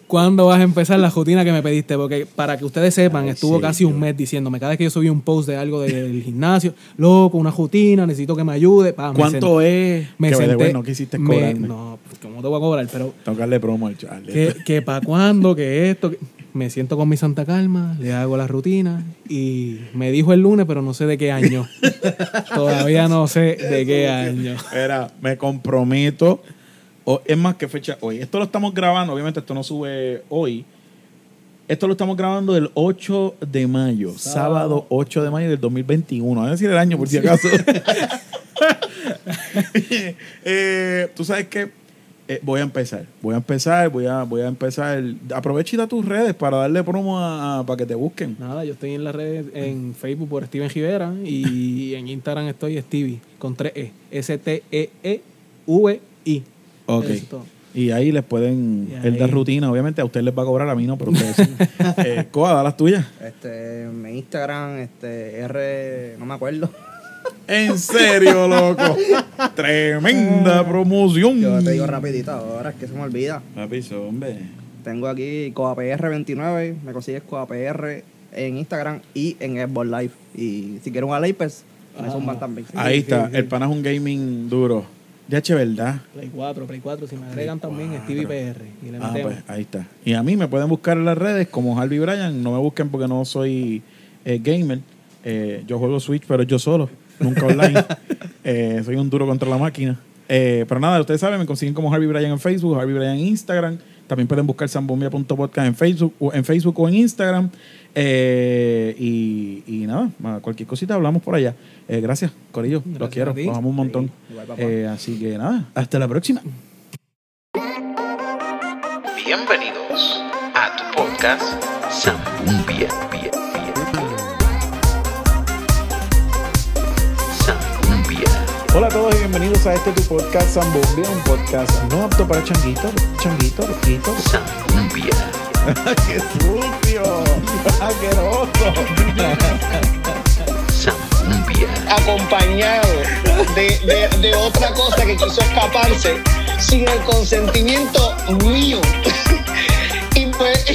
¿Cuándo vas a empezar la rutina que me pediste? Porque para que ustedes sepan, estuvo sí, casi un mes diciéndome, cada vez que yo subí un post de algo del gimnasio, loco, una rutina, necesito que me ayude. Pa, me ¿Cuánto senté- es? Me que senté, bueno, ¿qué hiciste me- cobrarme? No, pues, ¿cómo te voy a cobrar? Pero darle promo al Charlie. que, que para cuándo, que esto. que- Me siento con mi santa calma, le hago la rutina y me dijo el lunes, pero no sé de qué año. Todavía no sé de qué año. Era, me comprometo. O, es más, ¿qué fecha hoy? Esto lo estamos grabando, obviamente esto no sube hoy. Esto lo estamos grabando el 8 de mayo, sábado 8 de mayo del 2021. Voy a decir el año por si acaso. Eh, Tú sabes que voy a empezar. Voy a empezar, voy a, voy a empezar. Aprovecha y da tus redes para darle promo a, a- para que te busquen. Nada, yo estoy en las redes, en Facebook por Steven Rivera y en Instagram estoy Stevie con 3 E. S-T-E-E-V-I. Ok. Es. Y ahí les pueden, Y él da ahí- rutina, obviamente a usted les va a cobrar, a mí no, pero ustedes eh, Coa, da las tuyas. Este, mi Instagram, este, R, no me acuerdo. En serio, loco. Tremenda promoción. Yo te digo rapidito ahora, es que se me olvida. Papi, eso, hombre. Tengo aquí CoaPR29, me consigues CoaPR en Instagram y en Xbox Live. Y si quieres un Alipes, me Ah. zumban también. Ahí está, sí, sí. el pana es un gaming duro. Ya che, ¿verdad? Play 4, Play 4, si me agregan también 4. Stevie PR. Y le Ah, metemos. pues ahí está. Y a mí me pueden buscar en las redes como Harvey Bryan. No me busquen porque no soy eh, gamer. Eh, yo juego Switch, pero yo solo, nunca online. Eh, soy un duro contra la máquina. Eh, pero nada, ustedes saben, me consiguen como Harvey Bryan en Facebook, Harvey Bryan en Instagram. También pueden buscar sambombia.podcast en Facebook, o en Facebook o en Instagram. Eh, y, y nada, cualquier cosita hablamos por allá. Eh, gracias, Corillo. Los quiero. Los amo un montón. Igual. Eh, así que nada, hasta la próxima. Bienvenidos a tu podcast Zambumbia. Hola a todos y bienvenidos a este tu podcast Zambombia, un podcast no apto para changuitos, changuitos, loquitos. Zambumbia. ¡Qué sucio! ¡Asqueroso! Zambumbia. acompañado de, de- de otra cosa que quiso escaparse sin el consentimiento mío. y pues